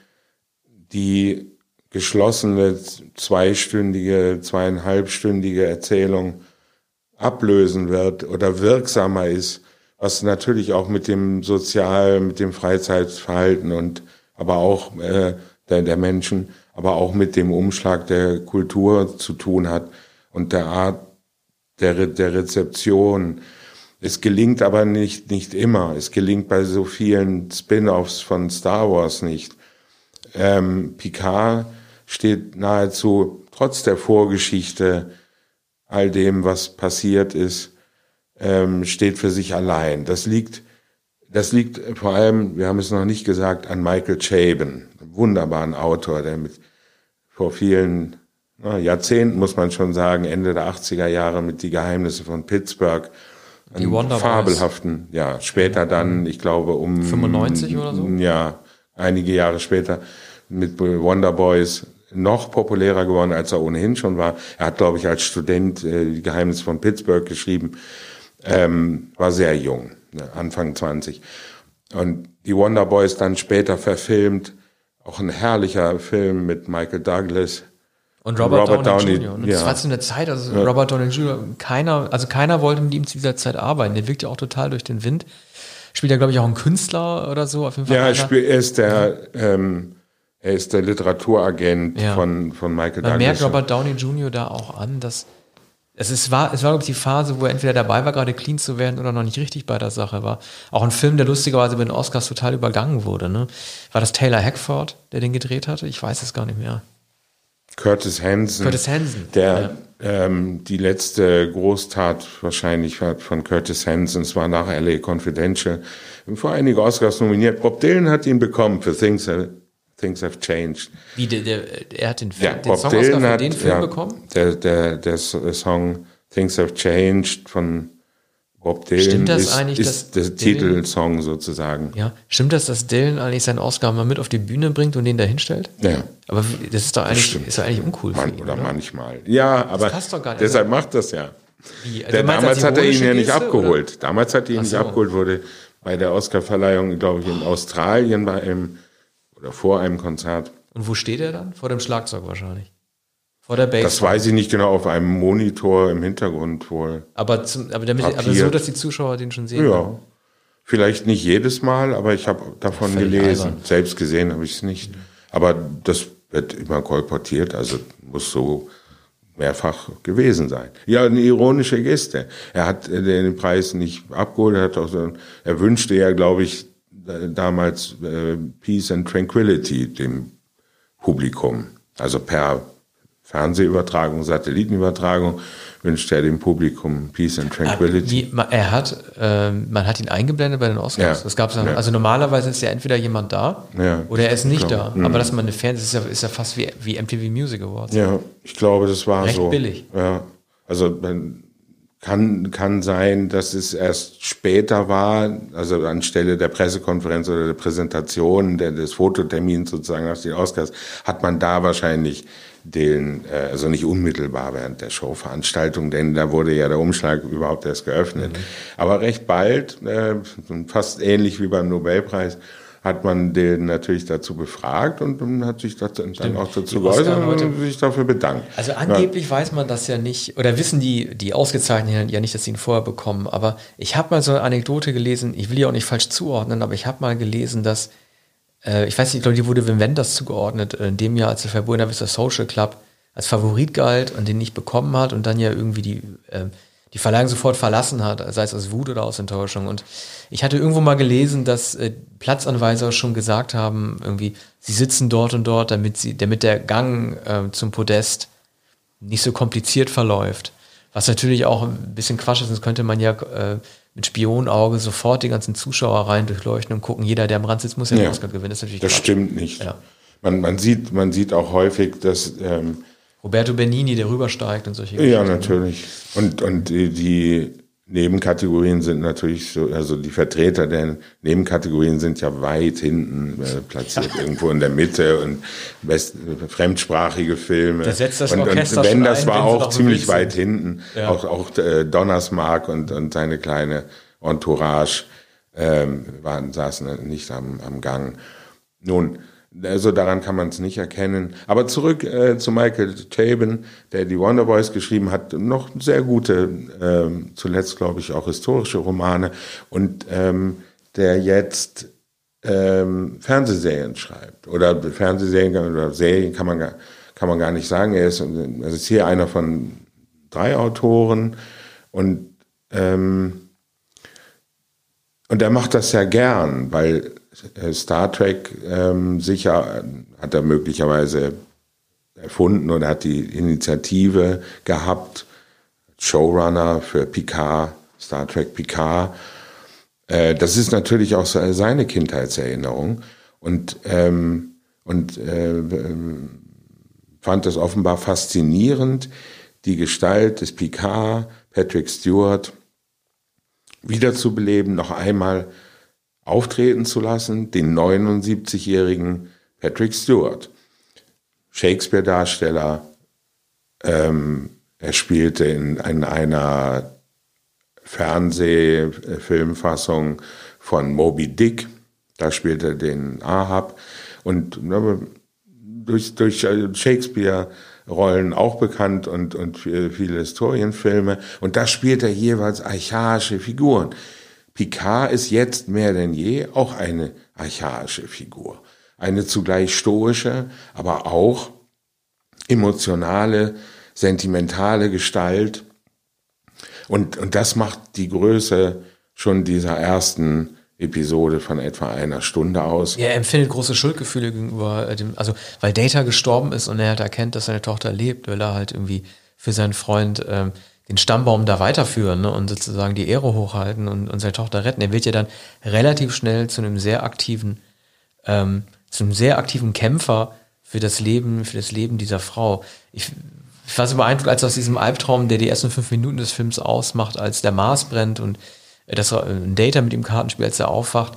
die geschlossene zweistündige, zweieinhalbstündige Erzählung ablösen wird oder wirksamer ist was natürlich auch mit dem Sozial, mit dem Freizeitverhalten und aber auch äh, der, der Menschen, aber auch mit dem Umschlag der Kultur zu tun hat und der Art der, der Rezeption. Es gelingt aber nicht, nicht immer. Es gelingt bei so vielen Spin-offs von Star Wars nicht. Ähm, Picard steht nahezu trotz der Vorgeschichte all dem, was passiert ist, ähm, steht für sich allein. Das liegt, das liegt vor allem, wir haben es noch nicht gesagt, an Michael Chabon, wunderbaren Autor, der mit vor vielen na, Jahrzehnten, muss man schon sagen, Ende der 80er Jahre mit Die Geheimnisse von Pittsburgh, die einen fabelhaften, ja, später dann, ich glaube, um 95 oder so? Ja, einige Jahre später mit Wonder Boys noch populärer geworden, als er ohnehin schon war. Er hat, glaube ich, als Student äh, die Geheimnisse von Pittsburgh geschrieben ähm, war sehr jung, ne, Anfang 20. Und die Wonder Boys dann später verfilmt, auch ein herrlicher Film mit Michael Douglas. Und Robert, Robert Downey, Downey Jr. Und ja. das war zu einer Zeit, also ja. Robert Downey Jr., keiner, also keiner wollte mit ihm zu dieser Zeit arbeiten. Der wirkt ja auch total durch den Wind. Spielt ja, glaube ich, auch ein Künstler oder so. Auf jeden Fall ja, er, ist der, ja. ähm, er ist der Literaturagent von, von Michael Man Douglas. Man merkt Robert Downey Jr. da auch an, dass es, ist, war, es war, glaube ich, die Phase, wo er entweder dabei war, gerade clean zu werden oder noch nicht richtig bei der Sache war. Auch ein Film, der lustigerweise bei den Oscars total übergangen wurde. Ne? War das Taylor Hackford, der den gedreht hatte? Ich weiß es gar nicht mehr. Curtis Hansen. Curtis Hansen. Der, ja. ähm, die letzte Großtat wahrscheinlich von Curtis Hansen. Es war nach LA Confidential. Vor einige Oscars nominiert. Bob Dylan hat ihn bekommen für Things Things Have Changed. Wie, der, der, er hat den, Film, ja, den Bob Song Dylan hat, den Film ja, bekommen? Der, der, der Song Things Have Changed von Bob Dylan stimmt das ist, eigentlich, ist der Titelsong sozusagen. Ja, stimmt das, dass Dylan eigentlich seinen Oscar mal mit auf die Bühne bringt und den da hinstellt? Ja. Aber das ist doch eigentlich, ist doch eigentlich uncool Man, ihn, oder, oder, manchmal. Ja, aber deshalb macht das ja. Also damals hat er ihn ja nicht Geste, abgeholt. Oder? Damals hat er ihn so. nicht abgeholt, wurde bei der Oscarverleihung, glaube ich, in Australien bei einem oder vor einem Konzert. Und wo steht er dann? Vor dem Schlagzeug wahrscheinlich. Vor der Bass. Das weiß ich nicht genau, auf einem Monitor im Hintergrund wohl. Aber, zum, aber, damit, aber so, dass die Zuschauer den schon sehen. Ja. Können. Vielleicht nicht jedes Mal, aber ich habe davon gelesen. Albern. Selbst gesehen habe ich es nicht. Aber das wird immer kolportiert, also muss so mehrfach gewesen sein. Ja, eine ironische Geste. Er hat den Preis nicht abgeholt, er, hat auch so, er wünschte ja, glaube ich, äh, damals äh, Peace and Tranquility dem Publikum. Also per Fernsehübertragung, Satellitenübertragung wünscht er dem Publikum Peace and Tranquility. Wie, er hat, äh, man hat ihn eingeblendet bei den Oscars. Ja. Das gab's dann, Ja. Also normalerweise ist ja entweder jemand da Ja. oder er ist nicht Klar. da. Aber dass man eine Fernseh ist ja, ist ja fast wie, wie MTV Music Awards. Ja, ich glaube, das war Recht so. billig. Ja, also man kann kann sein, dass es erst später war, also anstelle der Pressekonferenz oder der Präsentation der, des Fototermins sozusagen nach den Oscars hat man da wahrscheinlich den, äh, also nicht unmittelbar während der Showveranstaltung, denn da wurde ja der Umschlag überhaupt erst geöffnet. Aber recht bald, äh, fast ähnlich wie beim Nobelpreis, hat man den natürlich dazu befragt und dann hat sich das dann auch dazu geäußert und sich dafür bedankt. Also angeblich weiß man das ja nicht, oder wissen die, die Ausgezeichneten ja nicht, dass sie ihn vorher bekommen. Aber ich habe mal so eine Anekdote gelesen, ich will die auch nicht falsch zuordnen, aber ich habe mal gelesen, dass, äh, ich weiß nicht, ich glaube, die wurde Wim Wenders zugeordnet, äh, in dem Jahr, als der Verbuena Vista Social Club als Favorit galt und den nicht bekommen hat und dann ja irgendwie die, äh, die Verleihung sofort verlassen hat, sei es aus Wut oder aus Enttäuschung. Und ich hatte irgendwo mal gelesen, dass äh, Platzanweiser schon gesagt haben, irgendwie, sie sitzen dort und dort, damit sie, damit der Gang äh, zum Podest nicht so kompliziert verläuft. Was natürlich auch ein bisschen Quatsch ist, sonst könnte man ja äh, mit Spionauge sofort die ganzen Zuschauer rein durchleuchten und gucken, jeder, der am Rand sitzt, muss ja den. Oscar gewinnen. Das ist natürlich Das Quatsch. stimmt nicht. Ja. Man, man, sieht, man sieht auch häufig, dass ähm, Roberto Benini, der rübersteigt und solche ja Geschichten. natürlich und und die, die Nebenkategorien sind natürlich so, also die Vertreter der Nebenkategorien sind ja weit hinten äh, platziert, irgendwo in der Mitte und best, fremdsprachige Filme. Da setzt das und, und Orchester wenn schon das ein, war wenn auch ziemlich weit hinten, Ja. auch auch äh, Donnersmark und und seine kleine Entourage ähm, waren saßen nicht am, am Gang. Nun, also daran kann man es nicht erkennen. Aber zurück äh, zu Michael Chabon, der die Wonder Boys geschrieben hat, noch sehr gute, ähm, zuletzt glaube ich auch historische Romane und ähm, der jetzt ähm, Fernsehserien schreibt oder Fernsehserien oder Serien kann man gar, kann man gar nicht sagen. Er ist, er ist hier einer von drei Autoren und ähm, und er macht das sehr gern, weil Star Trek ähm, sicher hat er möglicherweise erfunden oder hat die Initiative gehabt, Showrunner für Picard, Star Trek Picard. Äh, das ist natürlich auch se- seine Kindheitserinnerung und ähm, und äh, fand es offenbar faszinierend, die Gestalt des Picard, Patrick Stewart, wiederzubeleben, noch einmal auftreten zu lassen, den 79-jährigen Patrick Stewart. Shakespeare-Darsteller, ähm, er spielte in, in einer Fernsehfilmfassung von Moby Dick, da spielte er den Ahab und na, durch, durch Shakespeare-Rollen auch bekannt und, und viele Historienfilme. Und da spielt er jeweils archaische Figuren. Picard ist jetzt mehr denn je auch eine archaische Figur. Eine zugleich stoische, aber auch emotionale, sentimentale Gestalt. Und, und das macht die Größe schon dieser ersten Episode von etwa einer Stunde aus. Er empfindet große Schuldgefühle gegenüber äh, dem, also weil Data gestorben ist und er halt erkennt, dass seine Tochter lebt, will er halt irgendwie für seinen Freund ähm, den Stammbaum da weiterführen ne, und sozusagen die Ehre hochhalten und, und seine Tochter retten. Er wird ja dann relativ schnell zu einem sehr aktiven, ähm, zu einem sehr aktiven Kämpfer für das Leben, für das Leben dieser Frau. Ich, ich war so beeindruckt, als aus diesem Albtraum, der die ersten fünf Minuten des Films ausmacht, als der Mars brennt und äh, dass er ein Data mit ihm Kartenspiel, als er aufwacht.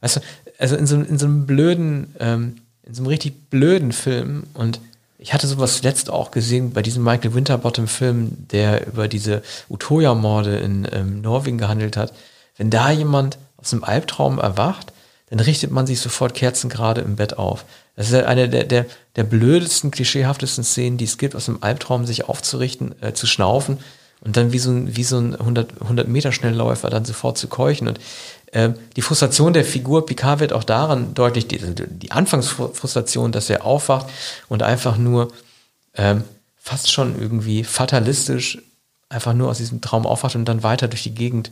Weißt du, also in so, in so einem blöden, ähm, in so einem richtig blöden Film und ich hatte sowas letzt auch gesehen bei diesem Michael Winterbottom-Film, der über diese Utoya-Morde in ähm, Norwegen gehandelt hat. Wenn da jemand aus einem Albtraum erwacht, dann richtet man sich sofort kerzengerade im Bett auf. Das ist eine der, der, der blödesten, klischeehaftesten Szenen, die es gibt, aus einem Albtraum sich aufzurichten, äh, zu schnaufen und dann wie so ein, wie so ein 100, 100 Meter Schnellläufer dann sofort zu keuchen. Und die Frustration der Figur Picard wird auch daran deutlich, die, die Anfangsfrustration, dass er aufwacht und einfach nur ähm, fast schon irgendwie fatalistisch einfach nur aus diesem Traum aufwacht und dann weiter durch die Gegend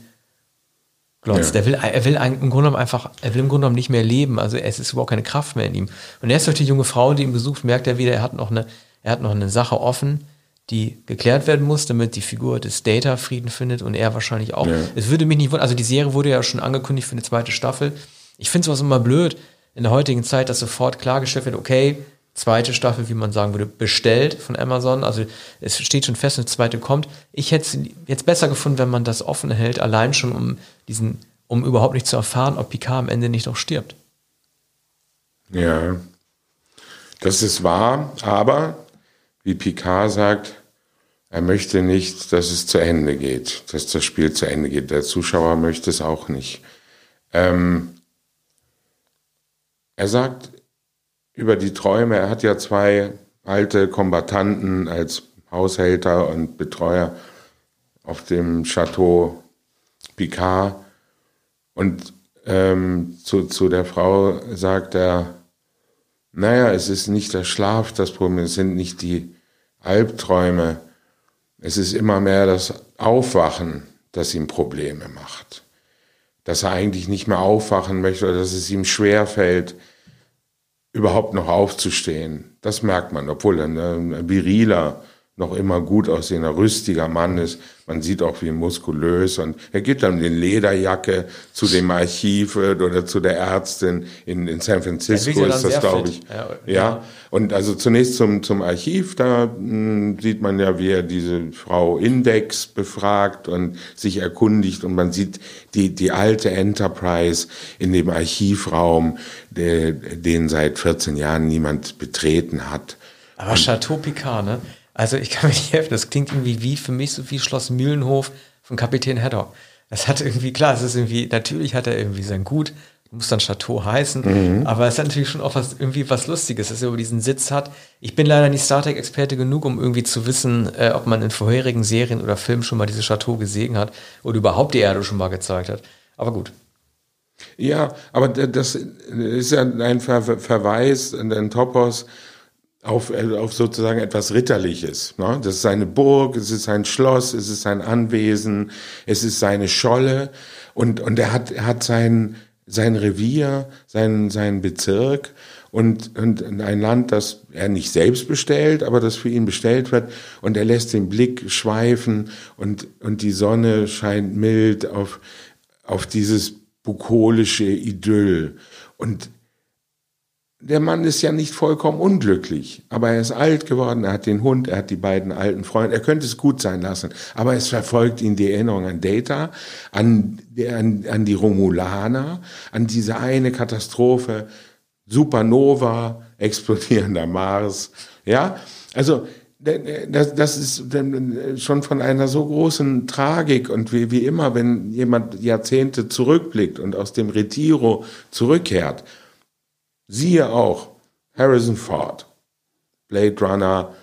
glotzt. Ja. Der will, er will im Grunde genommen einfach, er will im Grunde genommen nicht mehr leben. Also es ist überhaupt keine Kraft mehr in ihm. Und erst durch die junge Frau, die ihn besucht, merkt er wieder, er hat noch eine, er hat noch eine Sache offen, die geklärt werden muss, damit die Figur des Data Frieden findet und er wahrscheinlich auch. Ja. Es würde mich nicht wundern, also die Serie wurde ja schon angekündigt für eine zweite Staffel. Ich finde es immer blöd in der heutigen Zeit, dass sofort klargestellt wird, okay, zweite Staffel, wie man sagen würde, bestellt von Amazon. Also es steht schon fest, eine zweite kommt. Ich hätte es jetzt besser gefunden, wenn man das offen hält, allein schon um diesen, um überhaupt nicht zu erfahren, ob Picard am Ende nicht auch stirbt. Ja, das ist wahr, aber wie Picard sagt, er möchte nicht, dass es zu Ende geht, dass das Spiel zu Ende geht. Der Zuschauer möchte es auch nicht. Ähm, er sagt, über die Träume. Er hat ja zwei alte Kombattanten als Haushälter und Betreuer auf dem Chateau Picard. Und ähm, zu, zu der Frau sagt er, naja, es ist nicht der Schlaf das Problem, es sind nicht die Albträume, es ist immer mehr das Aufwachen, das ihm Probleme macht. Dass er eigentlich nicht mehr aufwachen möchte oder dass es ihm schwerfällt, überhaupt noch aufzustehen. Das merkt man, obwohl er ein viriler, noch immer gut aussehender, rüstiger Mann ist. Man sieht auch, wie muskulös und er geht dann in Lederjacke zu dem Archiv oder zu der Ärztin in, in San Francisco ist das, glaube ich. Ja, ja, ja. Und also zunächst zum, zum Archiv, da mh, hm, sieht man ja, wie er diese Frau Index befragt und sich erkundigt und man sieht die, die alte Enterprise in dem Archivraum, der, den seit 14 Jahren niemand betreten hat. Aber Chateau Picard, ne? Also ich kann mir nicht helfen, das klingt irgendwie wie für mich so wie Schloss Mühlenhof von Kapitän Haddock. Das hat irgendwie, klar, es ist irgendwie, natürlich hat er irgendwie sein Gut, muss dann Chateau heißen, mhm. aber es hat natürlich schon auch was, irgendwie was Lustiges, dass er über diesen Sitz hat. Ich bin leider nicht Star Trek-Experte genug, um irgendwie zu wissen, äh, ob man in vorherigen Serien oder Filmen schon mal dieses Chateau gesehen hat oder überhaupt die Erde schon mal gezeigt hat. Aber gut. Ja, aber das ist ja ein Ver Verweis, ein Topos auf, äh, auf sozusagen etwas Ritterliches. Ne? Das ist seine Burg, es ist sein Schloss, es ist sein Anwesen, es ist seine Scholle und, und er hat, er hat sein, sein Revier, sein, sein Bezirk und, und ein Land, das er nicht selbst bestellt, aber das für ihn bestellt wird und er lässt den Blick schweifen und, und die Sonne scheint mild auf, auf dieses bukolische Idyll und der Mann ist ja nicht vollkommen unglücklich, aber er ist alt geworden, er hat den Hund, er hat die beiden alten Freunde, er könnte es gut sein lassen, aber es verfolgt ihn die Erinnerung an Data, an, an, an die Romulaner, an diese eine Katastrophe, Supernova, explodierender Mars, ja, also das, das ist schon von einer so großen Tragik und wie, wie immer, wenn jemand Jahrzehnte zurückblickt und aus dem Retiro zurückkehrt, Siehe auch Harrison Ford, Blade Runner,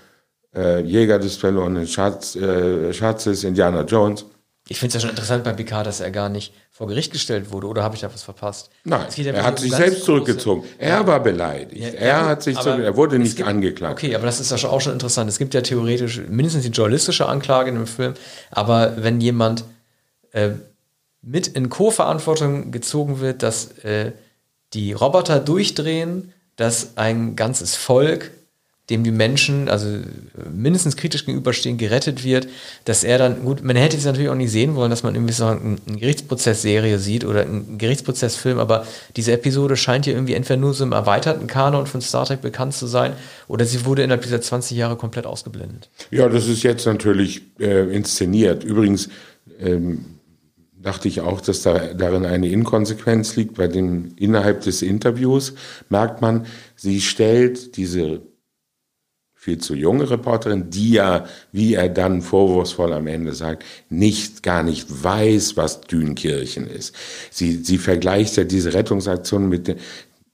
äh, Jäger des verlorenen Schatz, äh, Schatzes, Indiana Jones. Ich finde es ja schon interessant bei Picard, dass er gar nicht vor Gericht gestellt wurde. Oder habe ich da was verpasst? Nein, er hat sich selbst zurückgezogen. Er war beleidigt. Ja, er ja, hat sich zurückgezogen. Er wurde nicht gibt, angeklagt. Okay, aber das ist ja auch schon interessant. Es gibt ja theoretisch mindestens die journalistische Anklage in dem Film. Aber wenn jemand äh, mit in Co-Verantwortung gezogen wird, dass äh, die Roboter durchdrehen, dass ein ganzes Volk, dem die Menschen, also mindestens kritisch gegenüberstehen, gerettet wird, dass er dann, gut, man hätte es natürlich auch nicht sehen wollen, dass man irgendwie so eine Gerichtsprozessserie sieht oder einen Gerichtsprozessfilm, aber diese Episode scheint ja irgendwie entweder nur so im erweiterten Kanon von Star Trek bekannt zu sein oder sie wurde innerhalb dieser 20 Jahre komplett ausgeblendet. Ja, das ist jetzt natürlich äh, inszeniert. Übrigens, ähm, dachte ich auch, dass da darin eine Inkonsequenz liegt. Bei dem innerhalb des Interviews merkt man, sie stellt diese viel zu junge Reporterin, die ja, wie er dann vorwurfsvoll am Ende sagt, nicht, gar nicht weiß, was Dünkirchen ist. Sie, sie vergleicht ja diese Rettungsaktion mit,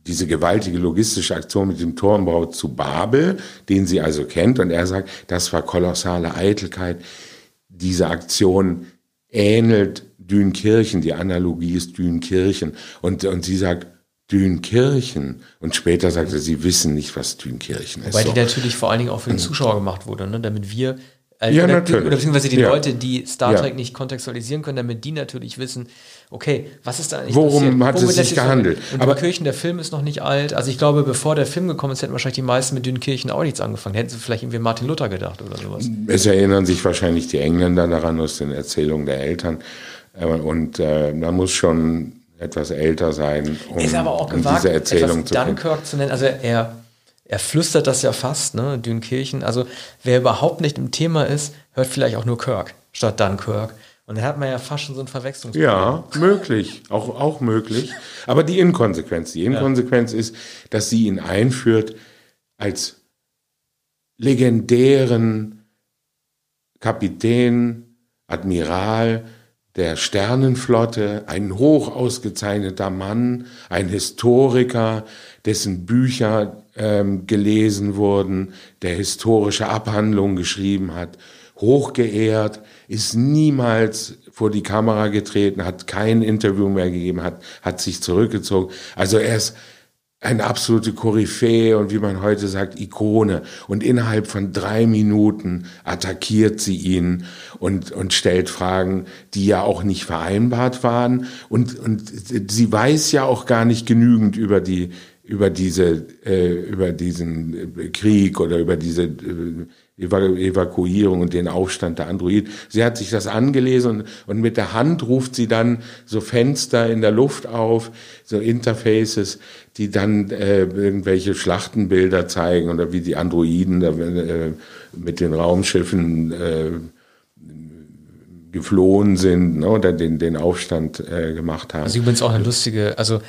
diese gewaltige logistische Aktion mit dem Turmbau zu Babel, den sie also kennt, und er sagt, das war kolossale Eitelkeit. Diese Aktion ähnelt Dünkirchen, die Analogie ist Dünkirchen. Und, und sie sagt, Dünkirchen. Und später sagte sie, sie wissen nicht, was Dünkirchen ist. Weil so. die natürlich vor allen Dingen auch für den Zuschauer gemacht wurde, ne? damit wir Äh, Ja, oder, natürlich. Oder beziehungsweise die Ja. Leute, die Star Ja. Trek nicht kontextualisieren können, damit die natürlich wissen, okay, was ist da eigentlich Worum passiert? hat es Womit sich lässt so- gehandelt? Und Aber- Aber Kirchen, der Film ist noch nicht alt. Also ich glaube, bevor der Film gekommen ist, hätten wahrscheinlich die meisten mit Dünkirchen auch nichts angefangen. Hätten sie vielleicht irgendwie Martin Luther gedacht oder sowas. Es erinnern sich wahrscheinlich die Engländer daran aus den Erzählungen der Eltern. Äh, Und äh, man muss schon etwas älter sein, um, ist aber auch um gewagt, diese Erzählung zu. Dunkirk zu nennen. Also er, er flüstert das ja fast, ne, Dünkirchen. Also wer überhaupt nicht im Thema ist, hört vielleicht auch nur Kirk statt Dunkirk. Und dann hat man ja fast schon so ein Verwechslungsproblem. Ja, möglich, auch, auch möglich. Aber die Inkonsequenz, die Inkonsequenz ist, dass sie ihn einführt als legendären Kapitän, Admiral der Sternenflotte, ein hoch ausgezeichneter Mann, ein Historiker, dessen Bücher ähm, gelesen wurden, der historische Abhandlungen geschrieben hat, hochgeehrt, ist niemals vor die Kamera getreten, hat kein Interview mehr gegeben, hat, hat sich zurückgezogen. Also er ist eine absolute Koryphäe und wie man heute sagt, Ikone. Und innerhalb von drei Minuten attackiert sie ihn und, und stellt Fragen, die ja auch nicht vereinbart waren. Und, und sie weiß ja auch gar nicht genügend über die, über diese, äh, über diesen äh, Krieg oder über diese äh, Evakuierung und den Aufstand der Androiden. Sie hat sich das angelesen und, und mit der Hand ruft sie dann so Fenster in der Luft auf, so Interfaces, die dann äh, irgendwelche Schlachtenbilder zeigen oder wie die Androiden da, äh, mit den Raumschiffen äh, geflohen sind ne, oder den, den Aufstand äh, gemacht haben. Also übrigens auch eine lustige, also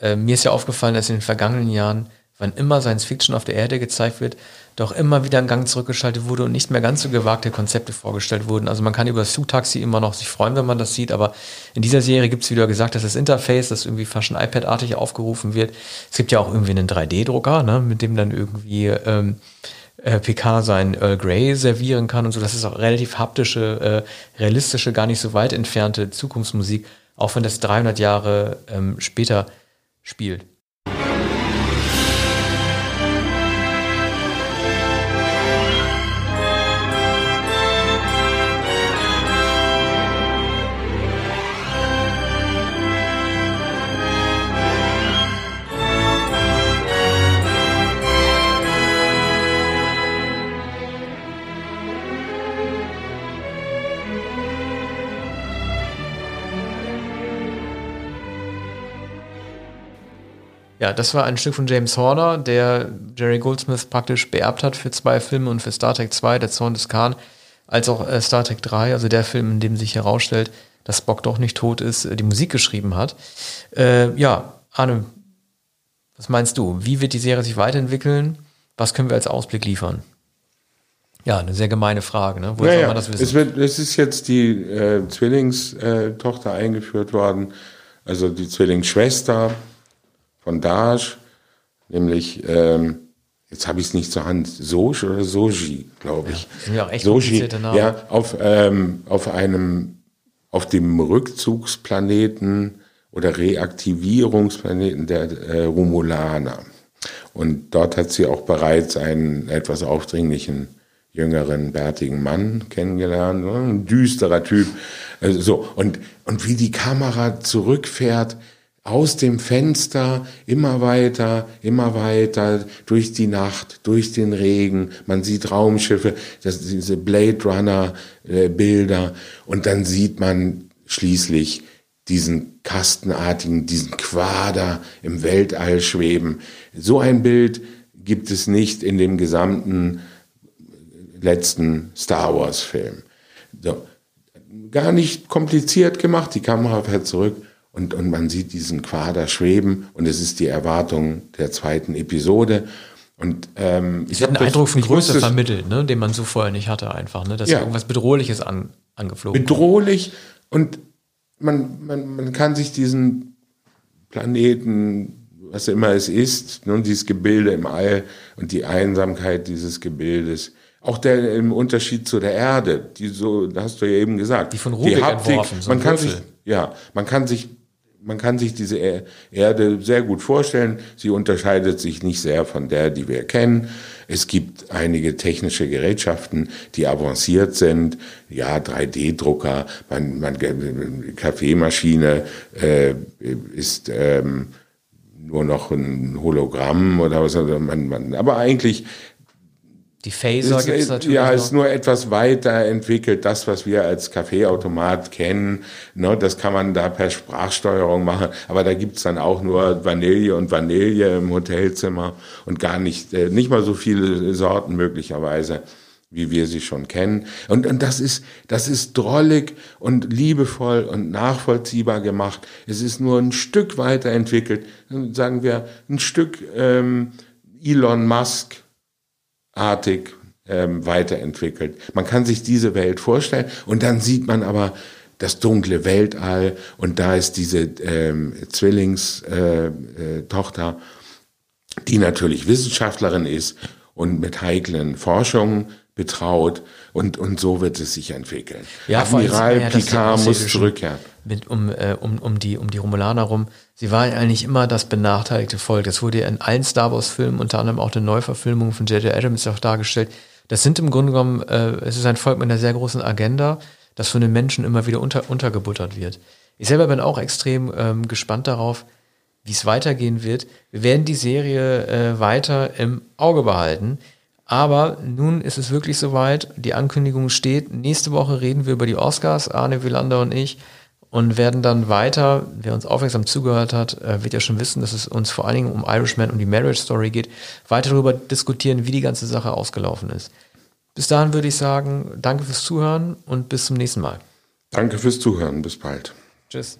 äh, mir ist ja aufgefallen, dass in den vergangenen Jahren, wann immer Science Fiction auf der Erde gezeigt wird, doch immer wieder ein Gang zurückgeschaltet wurde und nicht mehr ganz so gewagte Konzepte vorgestellt wurden. Also man kann über das Flugtaxi immer noch sich freuen, wenn man das sieht, aber in dieser Serie gibt es wieder gesagt, dass das Interface, das irgendwie fast schon iPad-artig aufgerufen wird. Es gibt ja auch irgendwie einen 3D-Drucker, ne, mit dem dann irgendwie ähm, äh, PK sein Earl Grey servieren kann und so. Das ist auch relativ haptische, äh, realistische, gar nicht so weit entfernte Zukunftsmusik, auch wenn das 300 Jahre ähm, später spielt. Ja, das war ein Stück von James Horner, der Jerry Goldsmith praktisch beerbt hat für zwei Filme und für Star Trek 2, Der Zorn des Khan, als auch äh, Star Trek 3, also der Film, in dem sich herausstellt, dass Spock doch nicht tot ist, äh, die Musik geschrieben hat. Äh, ja, Arne, was meinst du? Wie wird die Serie sich weiterentwickeln? Was können wir als Ausblick liefern? Ja, eine sehr gemeine Frage, ne? Woher soll Naja, man das wissen? es, wird, es ist jetzt die äh, Zwillingstochter eingeführt worden, also die Zwillingsschwester von Dash, nämlich, ähm, jetzt habe ich es nicht zur Hand, Soj oder Soji, glaube ich. ja echt Soji, Namen. ja, auf, ähm, auf einem, auf dem Rückzugsplaneten oder Reaktivierungsplaneten der äh, Romulaner. Und dort hat sie auch bereits einen etwas aufdringlichen jüngeren, bärtigen Mann kennengelernt, ne? ein düsterer Typ. Also so und und wie die Kamera zurückfährt aus dem Fenster immer weiter, immer weiter durch die Nacht, durch den Regen. Man sieht Raumschiffe, das, diese Blade Runner äh, Bilder und dann sieht man schließlich diesen kastenartigen, diesen Quader im Weltall schweben. So ein Bild gibt es nicht in dem gesamten letzten Star Wars Film. So. Gar nicht kompliziert gemacht, die Kamera fährt zurück und, und man sieht diesen Quader schweben und es ist die Erwartung der zweiten Episode. Und ähm, Es wird ein hab das- Eindruck von ich Größe vermittelt, ne? den man so vorher nicht hatte einfach, ne? dass Ja. irgendwas Bedrohliches an, angeflogen bedrohlich und man, man, man kann sich diesen Planeten, was immer es ist, nun dieses Gebilde im All und die Einsamkeit dieses Gebildes, auch der im Unterschied zu der Erde, die so, hast du ja eben gesagt, Die von Rubik Haptik, entworfen, so man kann Würfel. sich, ja, man kann sich man kann sich diese er Erde sehr gut vorstellen. Sie unterscheidet sich nicht sehr von der, die wir kennen. Es gibt einige technische Gerätschaften, die avanciert sind. Ja, 3D-Drucker, man, man, Kaffeemaschine äh, ist ähm, nur noch ein Hologramm oder was. Man, man, aber eigentlich die Phaser gibt es natürlich. Ja, ist nur etwas weiterentwickelt. Das, was wir als Kaffeeautomat kennen, ne, das kann man da per Sprachsteuerung machen. Aber da gibt's dann auch nur Vanille und Vanille im Hotelzimmer und gar nicht, äh, nicht mal so viele Sorten möglicherweise wie wir sie schon kennen. Und, und das ist, das ist drollig und liebevoll und nachvollziehbar gemacht. Es ist nur ein Stück weiterentwickelt, sagen wir, ein Stück ähm, Elon Musk artig ähm, weiterentwickelt. Man kann sich diese Welt vorstellen und dann sieht man aber das dunkle Weltall und da ist diese ähm, Zwillingstochter, äh, äh, die natürlich Wissenschaftlerin ist und mit heiklen Forschungen betraut und, und so wird es sich entwickeln. Ja, Admiral ja, Picard muss zurückkehren. Mit, um, äh, um, um, die, um die Romulaner rum. Sie waren eigentlich immer das benachteiligte Volk. Das wurde ja in allen Star Wars-Filmen, unter anderem auch der Neuverfilmung von J.J. Adams auch dargestellt. Das sind im Grunde genommen, äh, es ist ein Volk mit einer sehr großen Agenda, das von den Menschen immer wieder unter, untergebuttert wird. Ich selber bin auch extrem ähm, gespannt darauf, wie es weitergehen wird. Wir werden die Serie äh, weiter im Auge behalten. Aber nun ist es wirklich soweit. Die Ankündigung steht. Nächste Woche reden wir über die Oscars, Arne Wielander und ich, und werden dann weiter, wer uns aufmerksam zugehört hat, äh, wird ja schon wissen, dass es uns vor allen Dingen um Irishman und die Marriage Story geht, weiter darüber diskutieren, wie die ganze Sache ausgelaufen ist. Bis dahin würde ich sagen, danke fürs Zuhören und bis zum nächsten Mal. Danke fürs Zuhören. Bis bald. Tschüss.